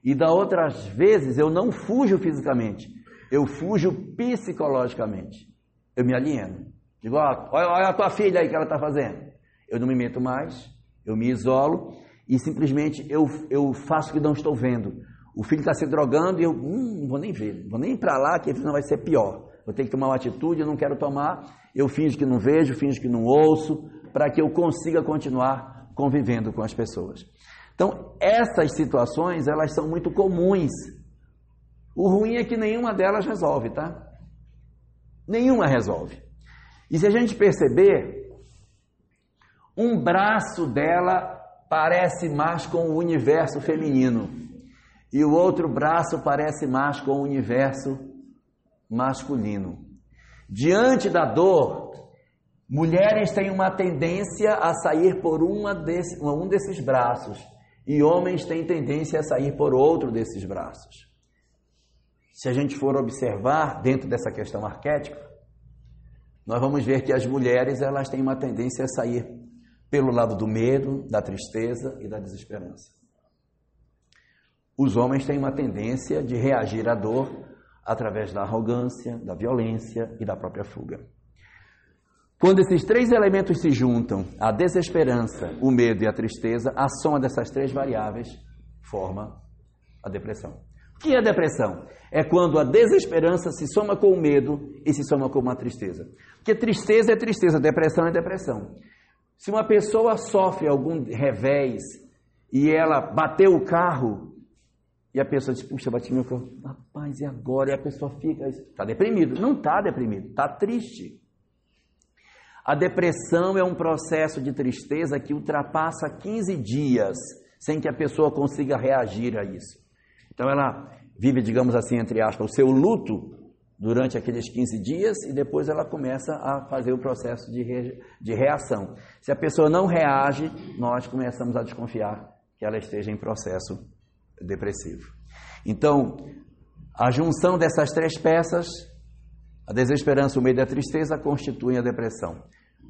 S1: E da outras vezes eu não fujo fisicamente, eu fujo psicologicamente. Eu me alieno. Digo, olha, olha a tua filha aí que ela está fazendo. Eu não me meto mais, eu me isolo e simplesmente eu, eu faço que não estou vendo. O filho está se drogando e eu hum, não vou nem ver, não vou nem para lá que não vai ser pior vou ter que tomar uma atitude, eu não quero tomar, eu finjo que não vejo, finjo que não ouço, para que eu consiga continuar convivendo com as pessoas. Então, essas situações, elas são muito comuns. O ruim é que nenhuma delas resolve, tá? Nenhuma resolve. E se a gente perceber, um braço dela parece mais com o universo feminino e o outro braço parece mais com o universo masculino. Diante da dor, mulheres têm uma tendência a sair por uma desse, um desses braços e homens têm tendência a sair por outro desses braços. Se a gente for observar dentro dessa questão arquétipa, nós vamos ver que as mulheres elas têm uma tendência a sair pelo lado do medo, da tristeza e da desesperança. os homens têm uma tendência de reagir à dor através da arrogância, da violência e da própria fuga. Quando esses três elementos se juntam, a desesperança, o medo e a tristeza, a soma dessas três variáveis forma a depressão. O que é depressão? É quando a desesperança se soma com o medo e se soma com uma tristeza. Porque tristeza é tristeza, depressão é depressão. Se uma pessoa sofre algum revés e ela bateu o carro e a pessoa diz, puxa, bati meu carro, rapaz, e agora? E a pessoa fica, está deprimido. Não está deprimido, está triste. A depressão é um processo de tristeza que ultrapassa 15 dias sem que a pessoa consiga reagir a isso. Então ela vive, digamos assim, entre aspas, o seu luto durante aqueles 15 dias e depois ela começa a fazer o processo de, re, de reação. Se a pessoa não reage, nós começamos a desconfiar que ela esteja em processo depressivo. Então, a junção dessas três peças, a desesperança, o medo e a tristeza, constituem a depressão.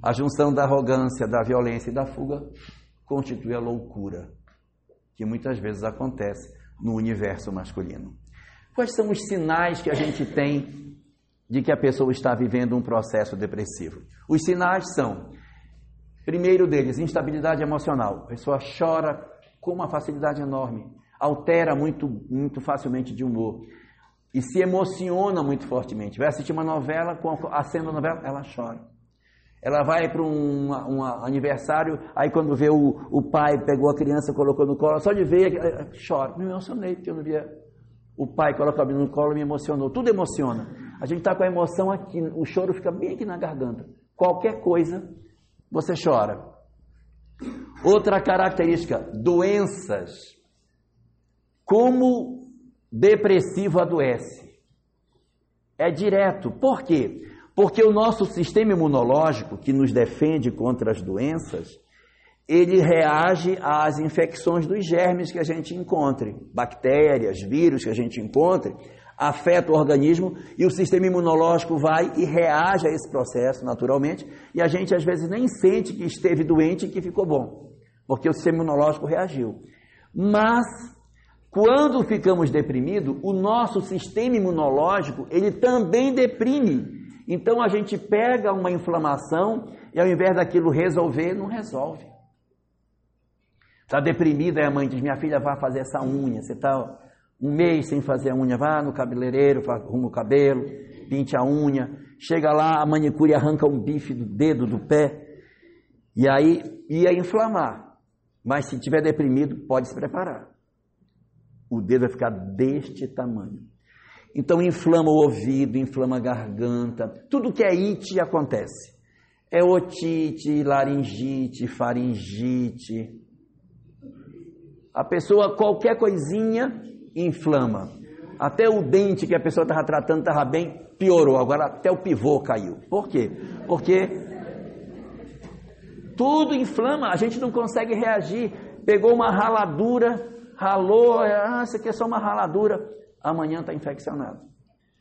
S1: A junção da arrogância, da violência e da fuga constitui a loucura, que muitas vezes acontece no universo masculino. Quais são os sinais que a gente tem de que a pessoa está vivendo um processo depressivo? Os sinais são, primeiro deles, instabilidade emocional. A pessoa chora com uma facilidade enorme, altera muito, muito facilmente de humor e se emociona muito fortemente. Vai assistir uma novela, com a cena da novela, ela chora. Ela vai para um, um, aniversário, aí quando vê o, o pai pegou a criança, colocou no colo, só de ver, eh, chora. Me emocionei, porque eu não via o pai colocar no colo, me emocionou. Tudo emociona. A gente está com a emoção aqui, o choro fica bem aqui na garganta. Qualquer coisa, você chora. Outra característica, doenças. Como depressivo adoece. É direto. Por quê? Porque o nosso sistema imunológico, que nos defende contra as doenças, ele reage às infecções dos germes que a gente encontre, bactérias, vírus que a gente encontre, afeta o organismo e o sistema imunológico vai e reage a esse processo naturalmente, e a gente às vezes nem sente que esteve doente e que ficou bom, porque o sistema imunológico reagiu. Mas quando ficamos deprimidos, o nosso sistema imunológico, ele também deprime então a gente pega uma inflamação e ao invés daquilo resolver, não resolve. Está deprimida, a mãe diz: Minha filha, vai fazer essa unha. Você está um mês sem fazer a unha, vá no cabeleireiro, arruma o cabelo, pinte a unha. Chega lá, a manicure arranca um bife do dedo, do pé. E aí ia inflamar. Mas se tiver deprimido, pode se preparar. O dedo vai ficar deste tamanho. Então inflama o ouvido, inflama a garganta, tudo que é it acontece. É otite, laringite, faringite. A pessoa, qualquer coisinha, inflama. Até o dente que a pessoa estava tratando estava bem, piorou. Agora até o pivô caiu. Por quê? Porque tudo inflama, a gente não consegue reagir. Pegou uma raladura, ralou, ah, isso aqui é só uma raladura amanhã está infeccionado.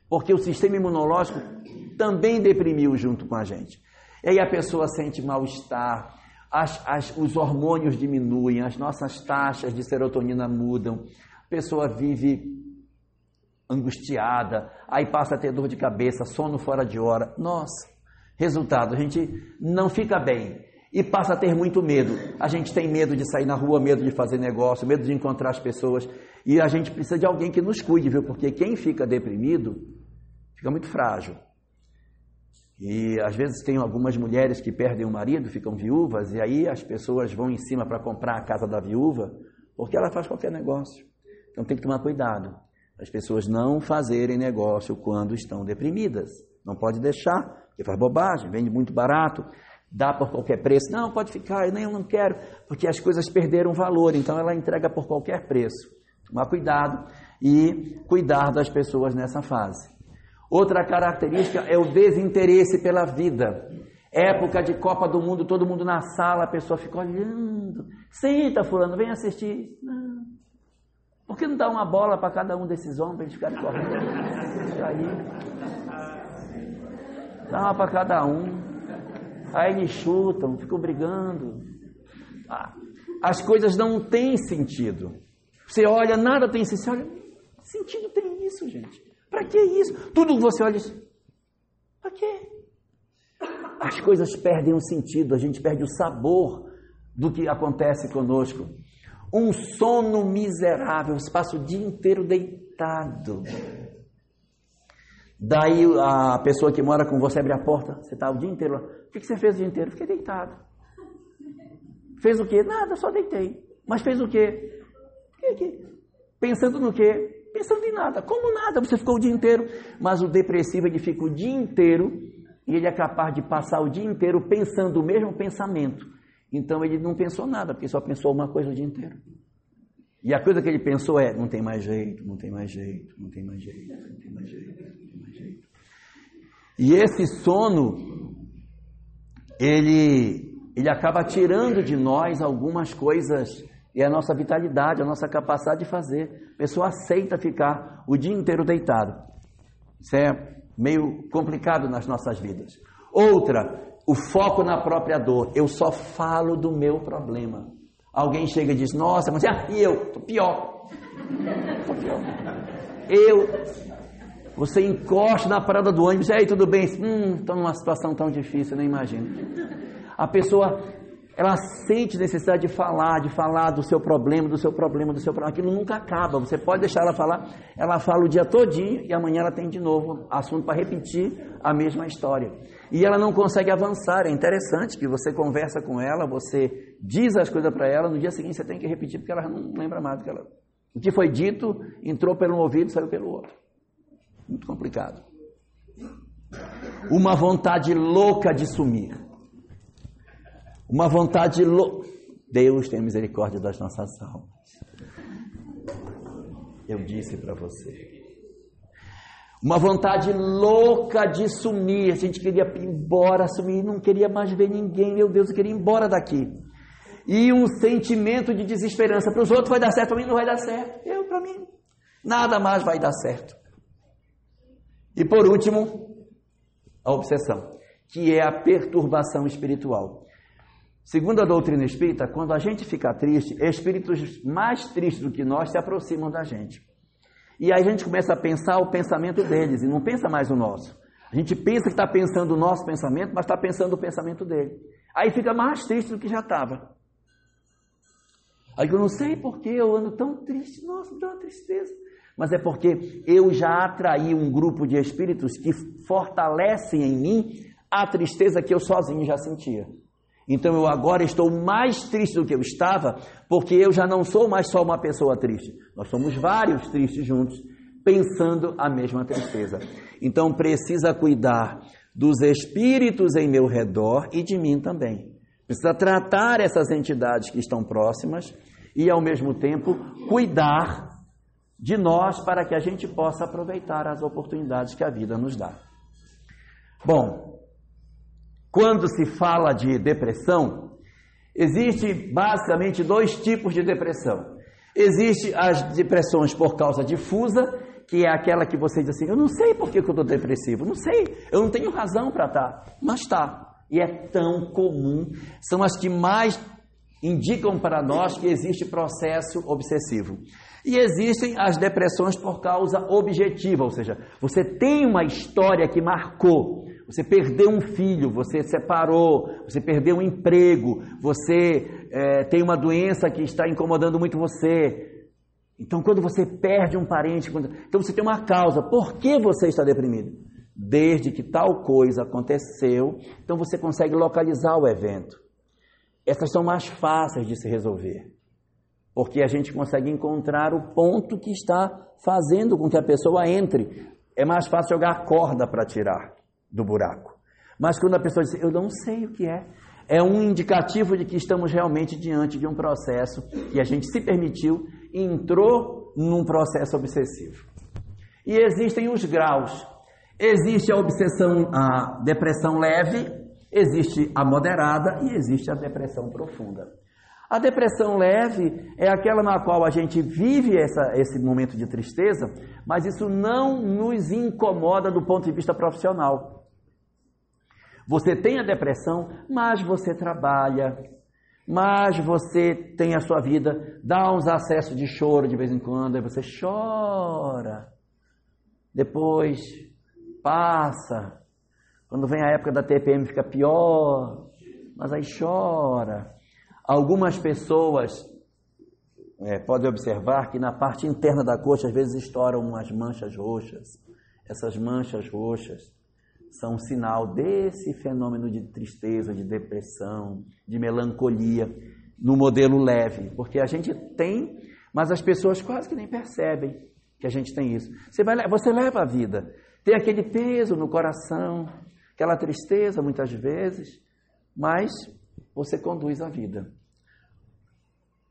S1: Porque o sistema imunológico também deprimiu junto com a gente. E aí a pessoa sente mal-estar, as, as, os hormônios diminuem, as nossas taxas de serotonina mudam, a pessoa vive angustiada, aí passa a ter dor de cabeça, sono fora de hora. Nossa, resultado, a gente não fica bem e passa a ter muito medo. A gente tem medo de sair na rua, medo de fazer negócio, medo de encontrar as pessoas. E a gente precisa de alguém que nos cuide, viu? Porque quem fica deprimido fica muito frágil. E às vezes tem algumas mulheres que perdem o marido, ficam viúvas, e aí as pessoas vão em cima para comprar a casa da viúva, porque ela faz qualquer negócio. Então tem que tomar cuidado. As pessoas não fazerem negócio quando estão deprimidas. Não pode deixar, porque faz bobagem, vende muito barato dá por qualquer preço. Não, pode ficar, eu nem eu não quero, porque as coisas perderam valor, então ela entrega por qualquer preço. Tomar cuidado e cuidar das pessoas nessa fase. Outra característica é o desinteresse pela vida. Época de Copa do Mundo, todo mundo na sala, a pessoa fica olhando. Senta, fulano, vem assistir. Não. Por que não dá uma bola para cada um desses homens para eles correndo? Dá uma para cada um. Aí eles chutam, ficam brigando. Ah, as coisas não têm sentido. Você olha, nada tem sentido. Você olha, que sentido tem isso, gente? Para que isso? Tudo que você olha, para quê? As coisas perdem o sentido, a gente perde o sabor do que acontece conosco. Um sono miserável, você passa o dia inteiro deitado. Daí a pessoa que mora com você abre a porta, você está o dia inteiro lá. O que você fez o dia inteiro? Fiquei deitado. Fez o quê? Nada, só deitei. Mas fez o quê? Pensando no quê? Pensando em nada. Como nada? Você ficou o dia inteiro. Mas o depressivo, ele fica o dia inteiro e ele é capaz de passar o dia inteiro pensando o mesmo pensamento. Então ele não pensou nada, porque só pensou uma coisa o dia inteiro. E a coisa que ele pensou é: não tem mais jeito, não tem mais jeito, não tem mais jeito, não tem mais jeito. E esse sono, ele, ele acaba tirando de nós algumas coisas e a nossa vitalidade, a nossa capacidade de fazer. A pessoa aceita ficar o dia inteiro deitado. Isso é meio complicado nas nossas vidas. Outra, o foco na própria dor. Eu só falo do meu problema. Alguém chega e diz: Nossa, mas ah, e eu? Estou pior. Estou pior. Eu. Você encosta na parada do ônibus, aí, tudo bem? Hum, estou numa situação tão difícil, nem imagino. A pessoa ela sente necessidade de falar, de falar do seu problema, do seu problema, do seu problema. Aquilo nunca acaba. Você pode deixar ela falar, ela fala o dia todinho e amanhã ela tem de novo assunto para repetir a mesma história. E ela não consegue avançar. É interessante que você conversa com ela, você diz as coisas para ela, no dia seguinte você tem que repetir porque ela não lembra mais do que ela. O que foi dito entrou pelo ouvido e saiu pelo outro. Muito complicado. Uma vontade louca de sumir uma vontade louca. Deus tem misericórdia das nossas almas. Eu disse para você. Uma vontade louca de sumir. A gente queria ir embora, sumir, não queria mais ver ninguém. Meu Deus, eu queria ir embora daqui. E um sentimento de desesperança. Para os outros vai dar certo, para mim não vai dar certo. Eu, para mim, nada mais vai dar certo. E por último, a obsessão, que é a perturbação espiritual. Segundo a doutrina espírita, quando a gente fica triste, espíritos mais tristes do que nós se aproximam da gente. E aí a gente começa a pensar o pensamento deles e não pensa mais o nosso. A gente pensa que está pensando o nosso pensamento, mas está pensando o pensamento dele. Aí fica mais triste do que já estava. Aí eu não sei por que eu ando tão triste. Nossa, me dá uma tristeza. Mas é porque eu já atraí um grupo de espíritos que fortalecem em mim a tristeza que eu sozinho já sentia. Então eu agora estou mais triste do que eu estava, porque eu já não sou mais só uma pessoa triste. Nós somos vários tristes juntos, pensando a mesma tristeza. Então precisa cuidar dos espíritos em meu redor e de mim também. Precisa tratar essas entidades que estão próximas e, ao mesmo tempo, cuidar de nós para que a gente possa aproveitar as oportunidades que a vida nos dá. Bom, quando se fala de depressão, existe basicamente dois tipos de depressão. Existe as depressões por causa difusa, que é aquela que você diz assim, eu não sei por que eu estou depressivo, não sei, eu não tenho razão para estar, tá. mas está. E é tão comum, são as que mais indicam para nós que existe processo obsessivo. E existem as depressões por causa objetiva, ou seja, você tem uma história que marcou, você perdeu um filho, você separou, você perdeu um emprego, você é, tem uma doença que está incomodando muito você. Então, quando você perde um parente, quando... então você tem uma causa. Por que você está deprimido? Desde que tal coisa aconteceu, então você consegue localizar o evento. Essas são mais fáceis de se resolver, porque a gente consegue encontrar o ponto que está fazendo com que a pessoa entre. É mais fácil jogar a corda para tirar do buraco. Mas quando a pessoa diz, eu não sei o que é, é um indicativo de que estamos realmente diante de um processo que a gente se permitiu entrou num processo obsessivo. E existem os graus. Existe a obsessão, a depressão leve, existe a moderada e existe a depressão profunda. A depressão leve é aquela na qual a gente vive essa, esse momento de tristeza, mas isso não nos incomoda do ponto de vista profissional. Você tem a depressão, mas você trabalha, mas você tem a sua vida, dá uns acessos de choro de vez em quando, aí você chora. Depois passa. Quando vem a época da TPM fica pior, mas aí chora. Algumas pessoas é, podem observar que na parte interna da coxa às vezes estouram umas manchas roxas. Essas manchas roxas são um sinal desse fenômeno de tristeza, de depressão, de melancolia no modelo leve, porque a gente tem, mas as pessoas quase que nem percebem que a gente tem isso. Você, vai, você leva a vida, tem aquele peso no coração, aquela tristeza muitas vezes, mas você conduz a vida.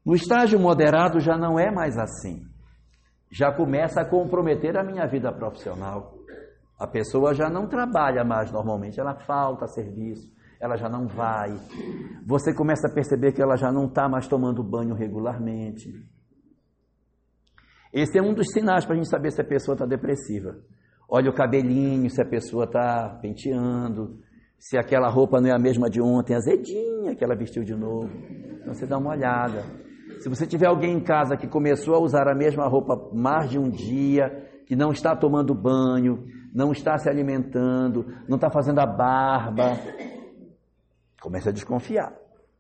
S1: No estágio moderado já não é mais assim. Já começa a comprometer a minha vida profissional. A pessoa já não trabalha mais normalmente, ela falta serviço, ela já não vai. Você começa a perceber que ela já não está mais tomando banho regularmente. Esse é um dos sinais para a gente saber se a pessoa está depressiva. Olha o cabelinho, se a pessoa está penteando, se aquela roupa não é a mesma de ontem, azedinha que ela vestiu de novo. Então você dá uma olhada. Se você tiver alguém em casa que começou a usar a mesma roupa mais de um dia, que não está tomando banho, não está se alimentando, não está fazendo a barba, comece a desconfiar.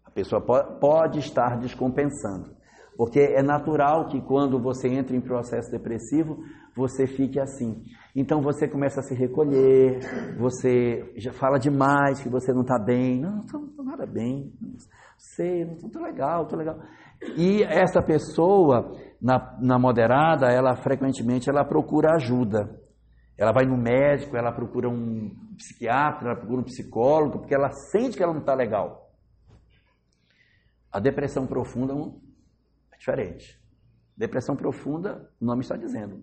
S1: A pessoa pode estar descompensando. Porque é natural que quando você entra em processo depressivo, você fique assim. Então você começa a se recolher, você já fala demais que você não está bem. Não, não estou nada bem. Não sei, não estou legal, estou legal. E essa pessoa, na, na moderada, ela frequentemente ela procura ajuda. Ela vai no médico, ela procura um psiquiatra, ela procura um psicólogo, porque ela sente que ela não está legal. A depressão profunda é diferente. Depressão profunda, o nome está dizendo.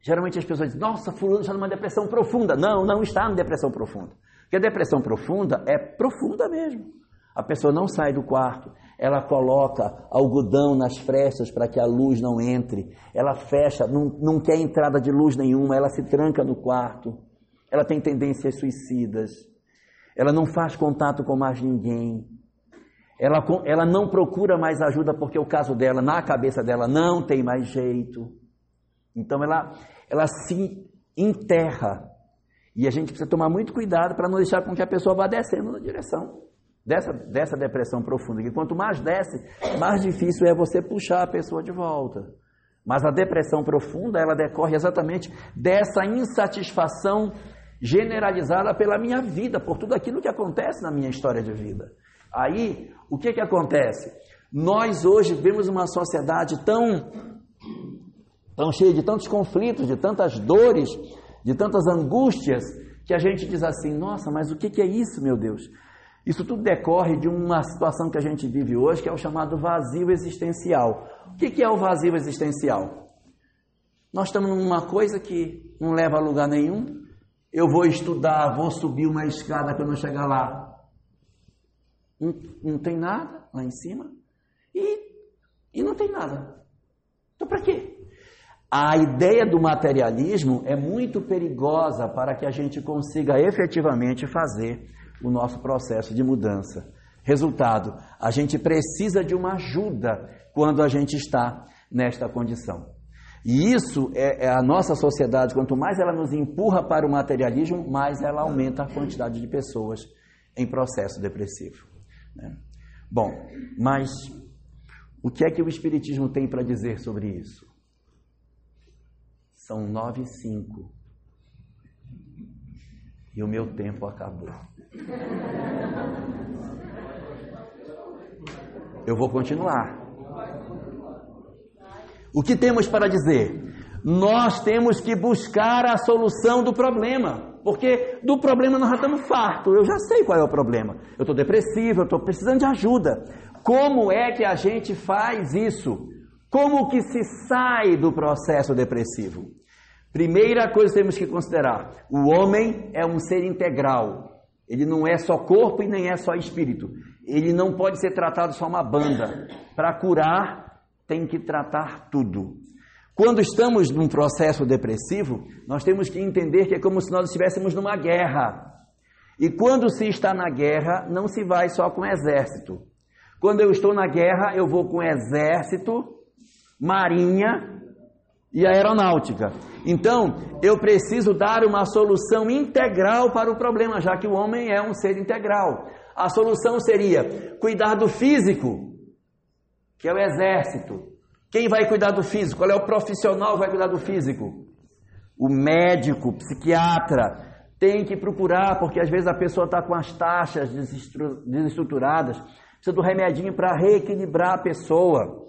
S1: Geralmente as pessoas dizem, nossa, fulano está numa depressão profunda. Não, não está numa depressão profunda. Porque a depressão profunda é profunda mesmo. A pessoa não sai do quarto, ela coloca algodão nas frestas para que a luz não entre, ela fecha, não, não quer entrada de luz nenhuma, ela se tranca no quarto, ela tem tendências suicidas, ela não faz contato com mais ninguém, ela, ela não procura mais ajuda porque o caso dela, na cabeça dela, não tem mais jeito. Então ela, ela se enterra. E a gente precisa tomar muito cuidado para não deixar com que a pessoa vá descendo na direção dessa, dessa depressão profunda, que quanto mais desce, mais difícil é você puxar a pessoa de volta. Mas a depressão profunda, ela decorre exatamente dessa insatisfação generalizada pela minha vida, por tudo aquilo que acontece na minha história de vida. Aí, o que que acontece? Nós hoje vemos uma sociedade tão tão cheia de tantos conflitos, de tantas dores, de tantas angústias, que a gente diz assim: "Nossa, mas o que que é isso, meu Deus? Isso tudo decorre de uma situação que a gente vive hoje, que é o chamado vazio existencial. O que é o vazio existencial? Nós estamos numa coisa que não leva a lugar nenhum. Eu vou estudar, vou subir uma escada quando eu chegar lá. Não, tem nada lá em cima. E, e não tem nada. Então, para quê? A ideia do materialismo é muito perigosa para que a gente consiga efetivamente fazer o nosso processo de mudança. Resultado, a gente precisa de uma ajuda quando a gente está nesta condição. E isso é, é, a nossa sociedade, quanto mais ela nos empurra para o materialismo, mais ela aumenta a quantidade de pessoas em processo depressivo. Né? Bom, mas o que é que o Espiritismo tem para dizer sobre isso? São nove e cinco. E o meu tempo acabou. Eu vou continuar. O que temos para dizer? Nós temos que buscar a solução do problema. Porque do problema nós já estamos fartos. Eu já sei qual é o problema. Eu estou depressivo, eu estou precisando de ajuda. Como é que a gente faz isso? Como que se sai do processo depressivo? Primeira coisa que temos que considerar: o homem é um ser integral. Ele não é só corpo e nem é só espírito. Ele não pode ser tratado só uma banda. Para curar, tem que tratar tudo. Quando estamos num processo depressivo, nós temos que entender que é como se nós estivéssemos numa guerra. E quando se está na guerra, não se vai só com exército. Quando eu estou na guerra, eu vou com exército, marinha e aeronáutica. Então, eu preciso dar uma solução integral para o problema, já que o homem é um ser integral. A solução seria cuidar do físico, que é o exército. Quem vai cuidar do físico? Qual é o profissional que vai cuidar do físico? O médico, o psiquiatra. Tem que procurar, porque às vezes a pessoa está com as taxas desestruturadas, precisa do remedinho para reequilibrar a pessoa.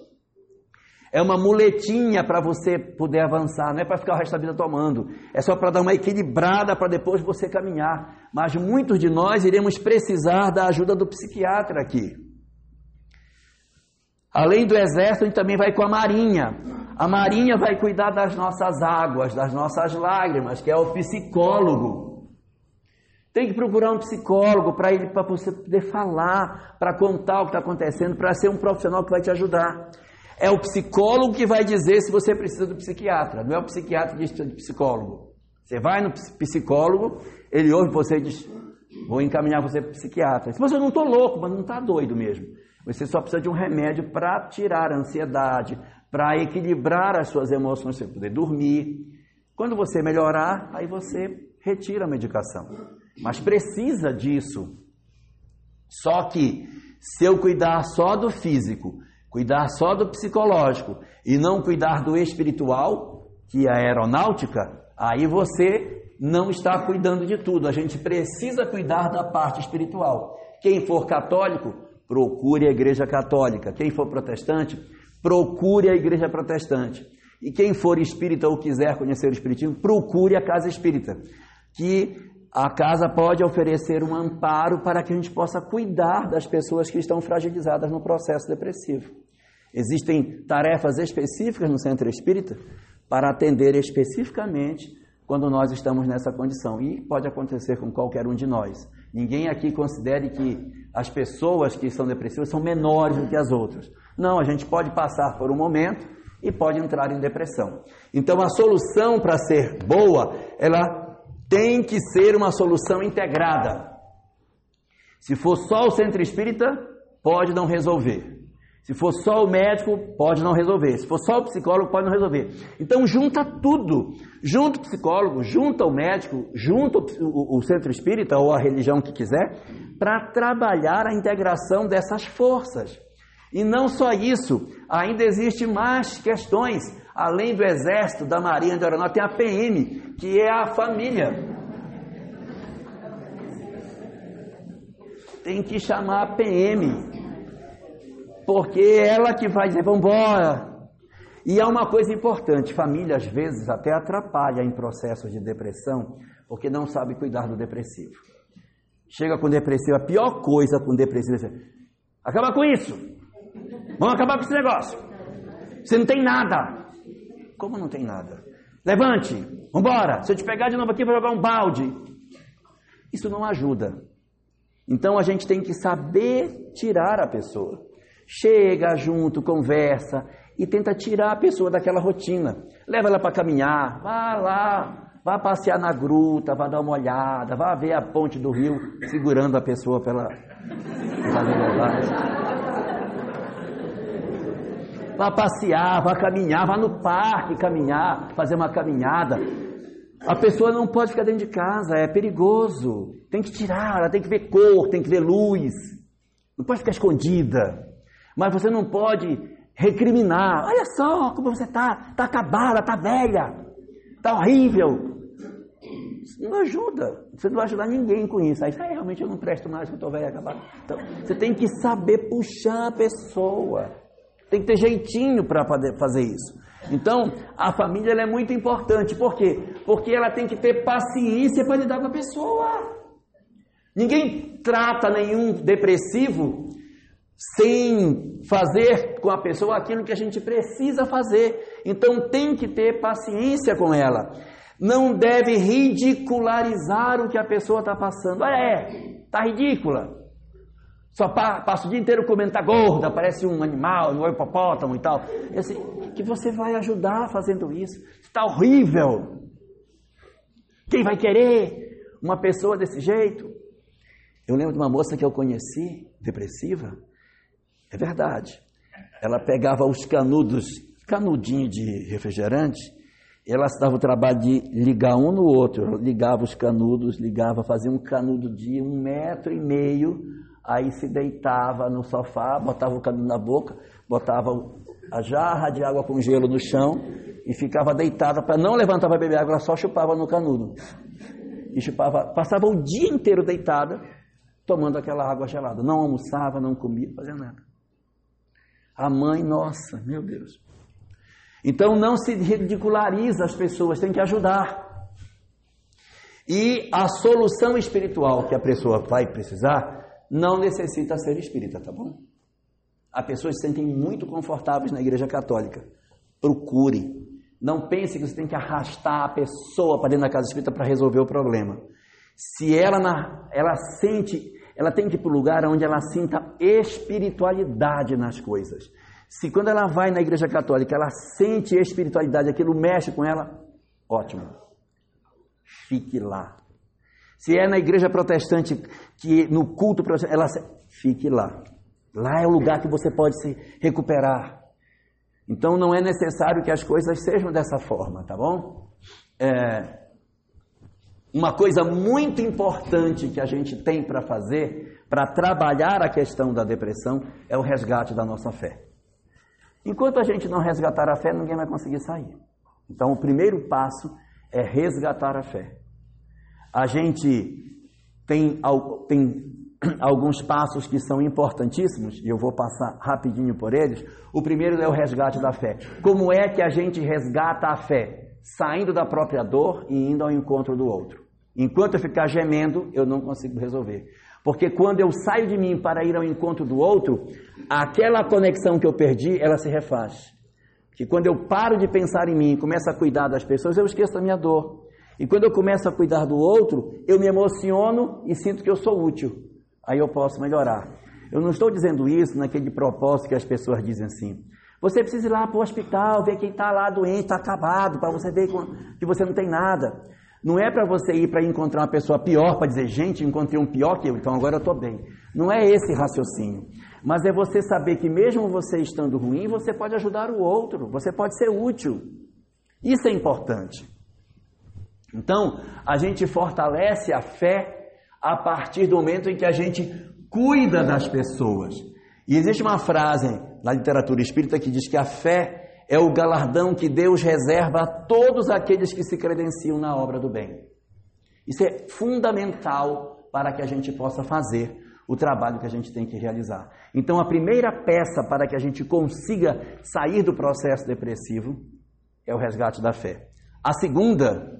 S1: É uma muletinha para você poder avançar, não é para ficar o resto da vida tomando. É só para dar uma equilibrada para depois você caminhar. Mas muitos de nós iremos precisar da ajuda do psiquiatra aqui. Além do exército, a gente também vai com a marinha. A marinha vai cuidar das nossas águas, das nossas lágrimas, que é o psicólogo. Tem que procurar um psicólogo para ele para você poder falar, para contar o que está acontecendo, para ser um profissional que vai te ajudar. É o psicólogo que vai dizer se você precisa do psiquiatra, não é o psiquiatra que diz de psicólogo. Você vai no psicólogo, ele ouve você e diz: Vou encaminhar você para o psiquiatra. Mas eu não estou louco, mas não está doido mesmo. Você só precisa de um remédio para tirar a ansiedade, para equilibrar as suas emoções, para poder dormir. Quando você melhorar, aí você retira a medicação. Mas precisa disso. Só que se eu cuidar só do físico, cuidar só do psicológico e não cuidar do espiritual, que é a aeronáutica, aí você não está cuidando de tudo. A gente precisa cuidar da parte espiritual. Quem for católico, procure a igreja católica. Quem for protestante, procure a igreja protestante. E quem for espírita ou quiser conhecer o espiritismo, procure a casa espírita. Que a casa pode oferecer um amparo para que a gente possa cuidar das pessoas que estão fragilizadas no processo depressivo. Existem tarefas específicas no centro espírita para atender especificamente quando nós estamos nessa condição. E pode acontecer com qualquer um de nós. Ninguém aqui considere que as pessoas que são depressivas são menores do que as outras. Não, a gente pode passar por um momento e pode entrar em depressão. Então a solução para ser boa, ela tem que ser uma solução integrada. Se for só o centro espírita, pode não resolver. Se for só o médico, pode não resolver. Se for só o psicólogo, pode não resolver. Então junta tudo. Junta o psicólogo, junta o médico, junta o, o centro espírita ou a religião que quiser, para trabalhar a integração dessas forças. E não só isso, ainda existem mais questões além do Exército, da Marinha, da Aeronáutica, tem a PM, que é a família. Tem que chamar a PM, porque é ela que vai dizer, vamos embora. E é uma coisa importante, família às vezes até atrapalha em processos de depressão, porque não sabe cuidar do depressivo. Chega com depressivo, a pior coisa com depressivo é acabar com isso. Vamos acabar com esse negócio. Você não tem nada. Como não tem nada? Levante, vambora. Se eu te pegar de novo aqui, vou jogar um balde. Isso não ajuda. Então a gente tem que saber tirar a pessoa. Chega junto, conversa e tenta tirar a pessoa daquela rotina. Leva ela para caminhar, vá lá, vá passear na gruta, vá dar uma olhada, vá ver a ponte do rio segurando a pessoa pela, vá passear, vá caminhar, vá no parque caminhar, fazer uma caminhada. A pessoa não pode ficar dentro de casa, é perigoso. Tem que tirar, ela tem que ver cor, tem que ver luz. Não pode ficar escondida. Mas você não pode recriminar. Olha só como você está, está acabada, está velha, está horrível. Isso não ajuda. Você não vai ajudar ninguém com isso. Aí ah, realmente eu não presto mais, eu estou velha, acabada. Então, você tem que saber puxar a pessoa. Tem que ter jeitinho para fazer isso. Então, a família é muito importante. Por quê? Porque ela tem que ter paciência para lidar com a pessoa. Ninguém trata nenhum depressivo sem fazer com a pessoa aquilo que a gente precisa fazer. Então, tem que ter paciência com ela. Não deve ridicularizar o que a pessoa está passando. Ah, é, está ridícula. Só passa o dia inteiro comendo, tá gorda, parece um animal, um hipopótamo e tal. E assim, que você vai ajudar fazendo isso? Está horrível. Quem vai querer uma pessoa desse jeito? Eu lembro de uma moça que eu conheci, depressiva, É verdade. Ela pegava os canudos, canudinho de refrigerante, ela se dava o trabalho de ligar um no outro, ligava os canudos, ligava, fazia um canudo de um metro e meio, aí se deitava no sofá, botava o canudo na boca, botava a jarra de água com gelo no chão e ficava deitada para não levantar para beber água, ela só chupava no canudo. E chupava, passava o dia inteiro deitada, tomando aquela água gelada. Não almoçava, não comia, fazia nada. A mãe, nossa, meu Deus. Então não se ridiculariza as pessoas, tem que ajudar. E a solução espiritual que a pessoa vai precisar não necessita ser espírita, tá bom? As pessoas se sentem muito confortáveis na igreja católica. Procure. Não pense que você tem que arrastar a pessoa para dentro da casa espírita para resolver o problema. Se ela, ela sente, ela tem que ir para o lugar onde ela sinta espiritualidade nas coisas. Se quando ela vai na igreja católica, ela sente espiritualidade, aquilo mexe com ela, ótimo. Fique lá. Se é na igreja protestante, que no culto protestante, ela fique lá. Lá é o lugar que você pode se recuperar. Então não é necessário que as coisas sejam dessa forma, tá bom? É, uma coisa muito importante que a gente tem para fazer, para trabalhar a questão da depressão, é o resgate da nossa fé. Enquanto a gente não resgatar a fé, ninguém vai conseguir sair. Então, o primeiro passo é resgatar a fé. A gente tem, tem alguns passos que são importantíssimos, e eu vou passar rapidinho por eles. O primeiro é o resgate da fé. Como é que a gente resgata a fé? Saindo da própria dor e indo ao encontro do outro. Enquanto eu ficar gemendo, eu não consigo resolver. Porque quando eu saio de mim para ir ao encontro do outro, aquela conexão que eu perdi, ela se refaz. Que quando eu paro de pensar em mim e começo a cuidar das pessoas, eu esqueço da minha dor. E quando eu começo a cuidar do outro, eu me emociono e sinto que eu sou útil aí eu posso melhorar. Eu não estou dizendo isso naquele propósito que as pessoas dizem assim. Você precisa ir lá para o hospital, ver quem está lá doente, está acabado, para você ver que você não tem nada. Não é para você ir para encontrar uma pessoa pior, para dizer, gente, encontrei um pior que eu, então agora eu estou bem. Não é esse raciocínio. Mas é você saber que mesmo você estando ruim, você pode ajudar o outro, você pode ser útil. Isso é importante. Então, a gente fortalece a fé a partir do momento em que a gente cuida das pessoas. E existe uma frase na literatura espírita que diz que a fé é o galardão que Deus reserva a todos aqueles que se credenciam na obra do bem. Isso é fundamental para que a gente possa fazer o trabalho que a gente tem que realizar. Então, a primeira peça para que a gente consiga sair do processo depressivo é o resgate da fé. A segunda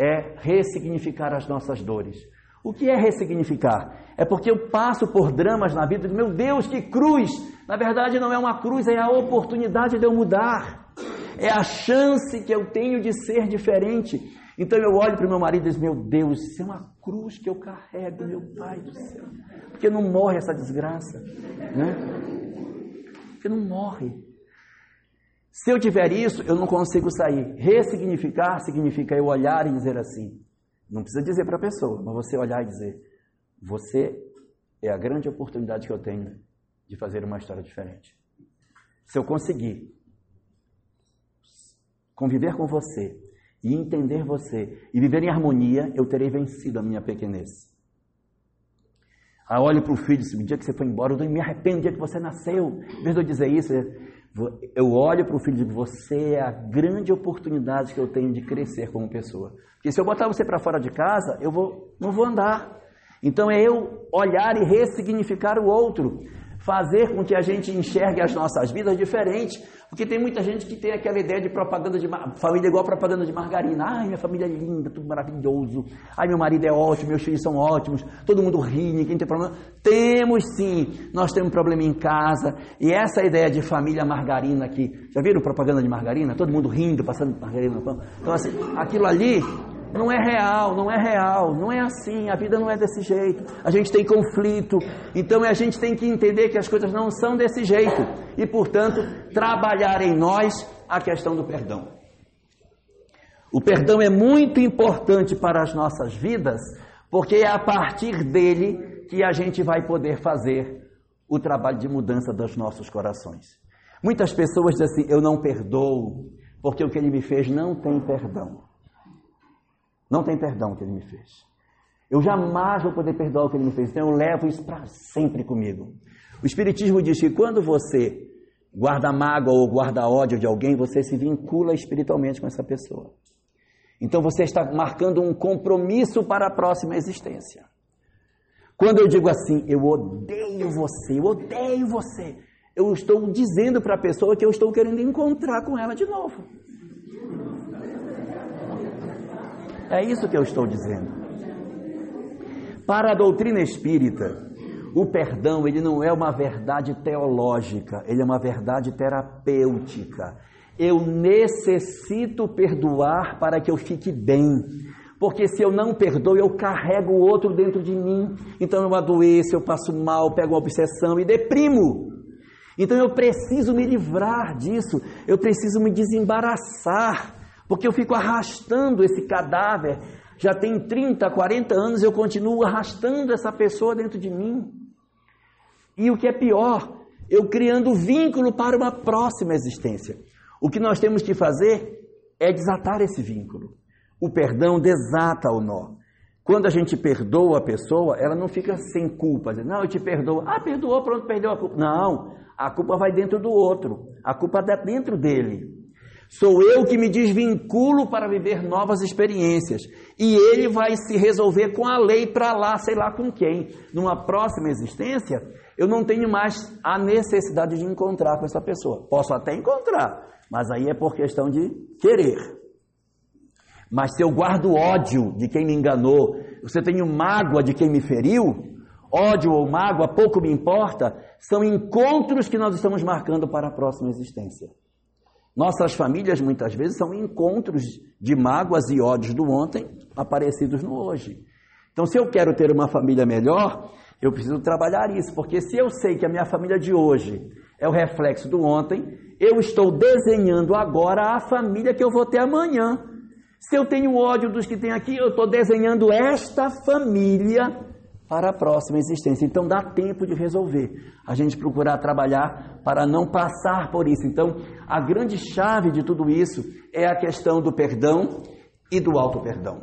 S1: é ressignificar as nossas dores. O que é ressignificar? É porque eu passo por dramas na vida meu Deus, que cruz! Na verdade, não é uma cruz, é a oportunidade de eu mudar. É a chance que eu tenho de ser diferente. Então eu olho para o meu marido e digo: Meu Deus, isso é uma cruz que eu carrego, meu Pai do céu. Porque não morre essa desgraça. Né? Porque não morre. Se eu tiver isso, eu não consigo sair. Ressignificar significa eu olhar e dizer assim: não precisa dizer para a pessoa, mas você olhar e dizer: você é a grande oportunidade que eu tenho de fazer uma história diferente. Se eu conseguir conviver com você e entender você e viver em harmonia, eu terei vencido a minha pequenez. Aí olho para o filho e diz: o dia que você foi embora, eu me arrependo do dia que você nasceu. Em vez de eu dizer isso, eu olho para o filho e digo: Você é a grande oportunidade que eu tenho de crescer como pessoa. Porque se eu botar você para fora de casa, eu vou, não vou andar. Então é eu olhar e ressignificar o outro fazer com que a gente enxergue as nossas vidas diferente. Porque tem muita gente que tem aquela ideia de propaganda de família igual propaganda de margarina. Ai, minha família é linda, tudo maravilhoso. Ai, meu marido é ótimo, meus filhos são ótimos, todo mundo ri, ninguém tem problema. Temos sim, nós temos problema em casa. E essa ideia de família margarina aqui, já viram propaganda de margarina? Todo mundo rindo, passando margarina no pão. Então, assim, aquilo ali não é real, não é real, não é assim, a vida não é desse jeito. A gente tem conflito, então a gente tem que entender que as coisas não são desse jeito e, portanto, trabalhar em nós a questão do perdão. O perdão é muito importante para as nossas vidas, porque é a partir dele que a gente vai poder fazer o trabalho de mudança dos nossos corações. Muitas pessoas dizem assim: eu não perdoo, porque o que ele me fez não tem perdão. Não tem perdão que ele me fez. Eu jamais vou poder perdoar o que ele me fez, então eu levo isso para sempre comigo. O Espiritismo diz que quando você guarda mágoa ou guarda ódio de alguém, você se vincula espiritualmente com essa pessoa. Então você está marcando um compromisso para a próxima existência. Quando eu digo assim, eu odeio você, eu odeio você, eu estou dizendo para a pessoa que eu estou querendo encontrar com ela de novo. É isso que eu estou dizendo. Para a doutrina espírita, o perdão ele não é uma verdade teológica, ele é uma verdade terapêutica. Eu necessito perdoar para que eu fique bem. Porque se eu não perdoo, eu carrego o outro dentro de mim. Então eu adoeço, eu passo mal, pego uma obsessão e deprimo. Então eu preciso me livrar disso, eu preciso me desembaraçar, porque eu fico arrastando esse cadáver. Já tem 30, 40 anos, eu continuo arrastando essa pessoa dentro de mim. E o que é pior, eu criando vínculo para uma próxima existência. O que nós temos que fazer é desatar esse vínculo. O perdão desata o nó. Quando a gente perdoa a pessoa, ela não fica sem culpa. Não, eu te perdoo. Ah, perdoou, pronto, perdeu a culpa. Não, a culpa vai dentro do outro. A culpa está dentro dele. Sou eu que me desvinculo para viver novas experiências. E ele vai se resolver com a lei para lá, sei lá com quem. Numa próxima existência, eu não tenho mais a necessidade de encontrar com essa pessoa. Posso até encontrar, mas aí é por questão de querer. Mas se eu guardo ódio de quem me enganou, se eu tenho mágoa de quem me feriu, ódio ou mágoa, pouco me importa, são encontros que nós estamos marcando para a próxima existência. Nossas famílias muitas vezes são encontros de mágoas e ódios do ontem aparecidos no hoje. Então, se eu quero ter uma família melhor, eu preciso trabalhar isso, porque se eu sei que a minha família de hoje é o reflexo do ontem, eu estou desenhando agora a família que eu vou ter amanhã. Se eu tenho ódio dos que tem aqui, eu estou desenhando esta família para a próxima existência. Então dá tempo de resolver. A gente procurar trabalhar para não passar por isso. Então, a grande chave de tudo isso é a questão do perdão e do auto-perdão.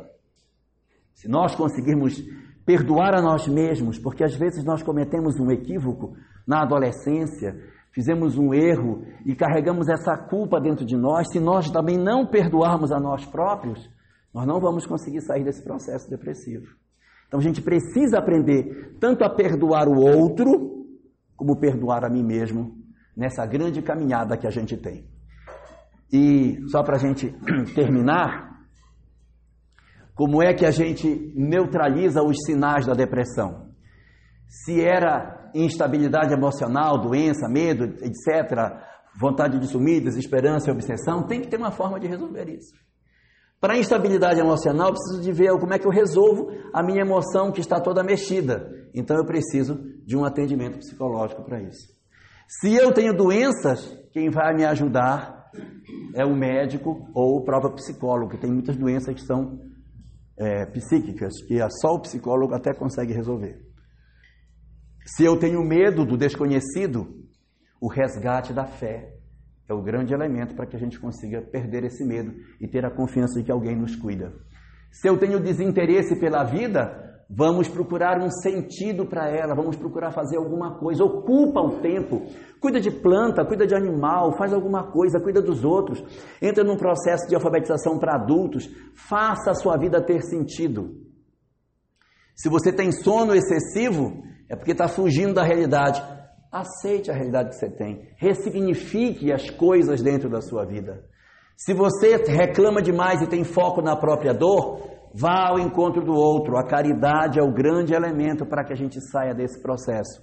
S1: Se nós conseguirmos perdoar a nós mesmos, porque às vezes nós cometemos um equívoco na adolescência, fizemos um erro e carregamos essa culpa dentro de nós, se nós também não perdoarmos a nós próprios, nós não vamos conseguir sair desse processo depressivo. Então a gente precisa aprender tanto a perdoar o outro, como perdoar a mim mesmo, nessa grande caminhada que a gente tem. E só para a gente terminar, como é que a gente neutraliza os sinais da depressão? Se era instabilidade emocional, doença, medo, etc., vontade de sumir, desesperança e obsessão, tem que ter uma forma de resolver isso. Para a instabilidade emocional, eu preciso de ver como é que eu resolvo a minha emoção que está toda mexida. Então eu preciso de um atendimento psicológico para isso. Se eu tenho doenças, quem vai me ajudar é o médico ou o próprio psicólogo, que tem muitas doenças que são é, psíquicas, que só o psicólogo até consegue resolver. Se eu tenho medo do desconhecido, o resgate da fé é o grande elemento para que a gente consiga perder esse medo e ter a confiança de que alguém nos cuida. Se eu tenho desinteresse pela vida, vamos procurar um sentido para ela, vamos procurar fazer alguma coisa, ocupa o tempo, cuida de planta, cuida de animal, faz alguma coisa, cuida dos outros, entra num processo de alfabetização para adultos, faça a sua vida ter sentido. Se você tem sono excessivo, é porque está fugindo da realidade. Aceite a realidade que você tem. Ressignifique as coisas dentro da sua vida. Se você reclama demais e tem foco na própria dor, vá ao encontro do outro. A caridade é o grande elemento para que a gente saia desse processo.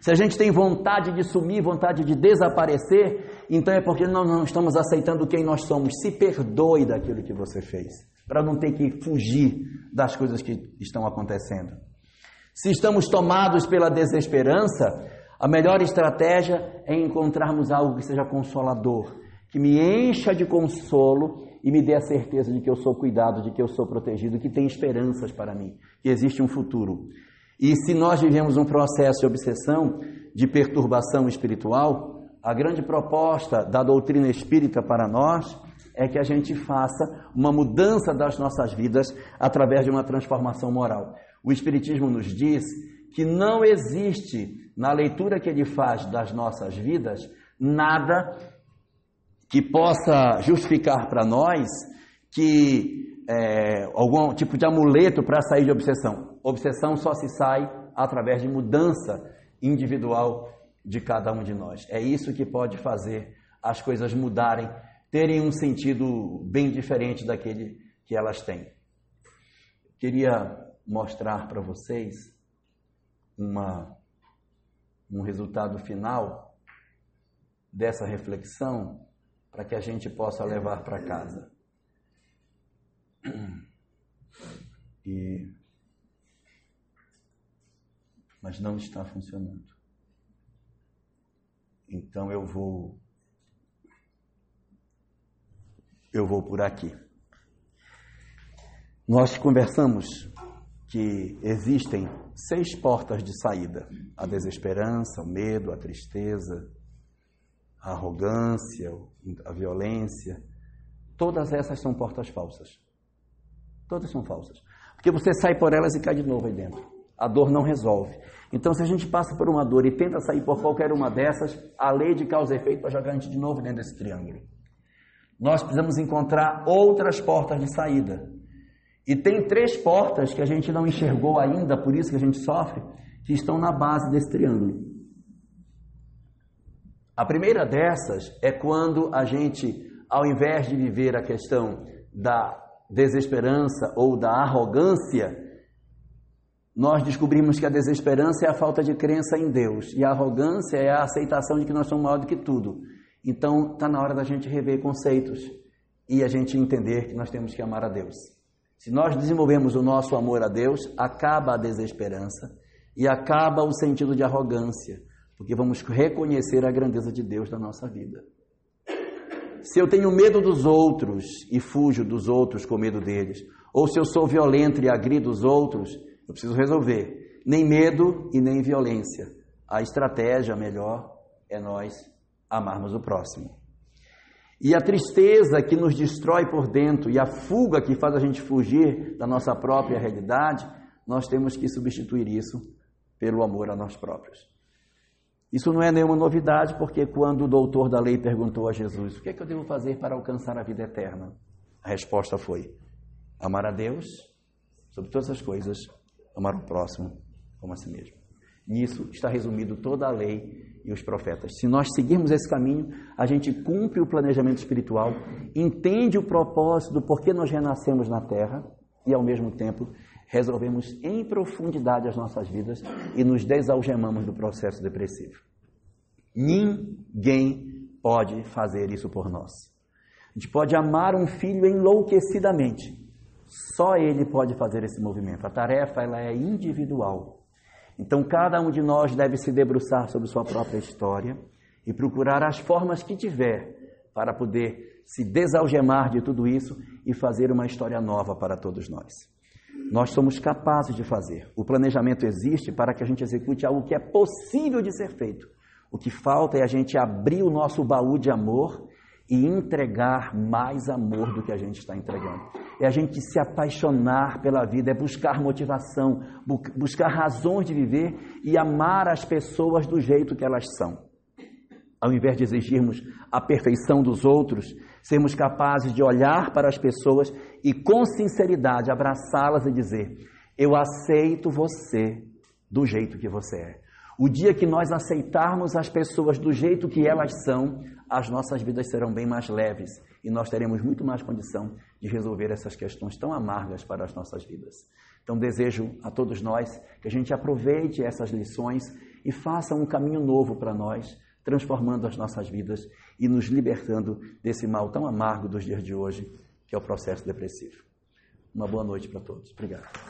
S1: Se a gente tem vontade de sumir, vontade de desaparecer, então é porque nós não estamos aceitando quem nós somos. Se perdoe daquilo que você fez, para não ter que fugir das coisas que estão acontecendo. Se estamos tomados pela desesperança, a melhor estratégia é encontrarmos algo que seja consolador, que me encha de consolo e me dê a certeza de que eu sou cuidado, de que eu sou protegido, que tem esperanças para mim, que existe um futuro. E se nós vivemos um processo de obsessão, de perturbação espiritual, a grande proposta da doutrina espírita para nós é que a gente faça uma mudança das nossas vidas através de uma transformação moral. O Espiritismo nos diz que não existe, na leitura que ele faz das nossas vidas, nada que possa justificar para nós que é, algum tipo de amuleto para sair de obsessão. Obsessão só se sai através de mudança individual de cada um de nós. É isso que pode fazer as coisas mudarem, terem um sentido bem diferente daquele que elas têm. Queria mostrar para vocês uma, um resultado final dessa reflexão para que a gente possa levar para casa. E mas não está funcionando. Então eu vou eu vou por aqui. Nós conversamos que existem seis portas de saída: a desesperança, o medo, a tristeza, a arrogância, a violência. Todas essas são portas falsas. Todas são falsas. Porque você sai por elas e cai de novo aí dentro. A dor não resolve. Então, se a gente passa por uma dor e tenta sair por qualquer uma dessas, a lei de causa e efeito vai jogar a gente de novo dentro desse triângulo. Nós precisamos encontrar outras portas de saída. E tem três portas que a gente não enxergou ainda, por isso que a gente sofre, que estão na base desse triângulo. A primeira dessas é quando a gente, ao invés de viver a questão da desesperança ou da arrogância, nós descobrimos que a desesperança é a falta de crença em Deus e a arrogância é a aceitação de que nós somos maior do que tudo. Então, está na hora da gente rever conceitos e a gente entender que nós temos que amar a Deus. Se nós desenvolvemos o nosso amor a Deus, acaba a desesperança e acaba o sentido de arrogância, porque vamos reconhecer a grandeza de Deus na nossa vida. Se eu tenho medo dos outros e fujo dos outros com medo deles, ou se eu sou violento e agrido os outros, eu preciso resolver. Nem medo e nem violência. A estratégia melhor é nós amarmos o próximo. E a tristeza que nos destrói por dentro e a fuga que faz a gente fugir da nossa própria realidade, nós temos que substituir isso pelo amor a nós próprios. Isso não é nenhuma novidade, porque quando o doutor da lei perguntou a Jesus: O que é que eu devo fazer para alcançar a vida eterna? A resposta foi: amar a Deus sobre todas as coisas amar o próximo como a si mesmo. Nisso está resumido toda a lei e os profetas. Se nós seguirmos esse caminho, a gente cumpre o planejamento espiritual, entende o propósito do porquê nós renascemos na Terra e, ao mesmo tempo, resolvemos em profundidade as nossas vidas e nos desalgemamos do processo depressivo. Ninguém pode fazer isso por nós. A gente pode amar um filho enlouquecidamente, só ele pode fazer esse movimento. A tarefa ela é individual. Então cada um de nós deve se debruçar sobre sua própria história e procurar as formas que tiver para poder se desalgemar de tudo isso e fazer uma história nova para todos nós. Nós somos capazes de fazer. O planejamento existe para que a gente execute algo que é possível de ser feito. O que falta é a gente abrir o nosso baú de amor e entregar mais amor do que a gente está entregando. É a gente se apaixonar pela vida, é buscar motivação, bu buscar razões de viver e amar as pessoas do jeito que elas são. Ao invés de exigirmos a perfeição dos outros, sermos capazes de olhar para as pessoas e com sinceridade abraçá-las e dizer: Eu aceito você do jeito que você é. O dia que nós aceitarmos as pessoas do jeito que elas são, as nossas vidas serão bem mais leves e nós teremos muito mais condição de resolver essas questões tão amargas para as nossas vidas. Então, desejo a todos nós que a gente aproveite essas lições e faça um caminho novo para nós, transformando as nossas vidas e nos libertando desse mal tão amargo dos dias de hoje, que é o processo depressivo. Uma boa noite para todos. Obrigado.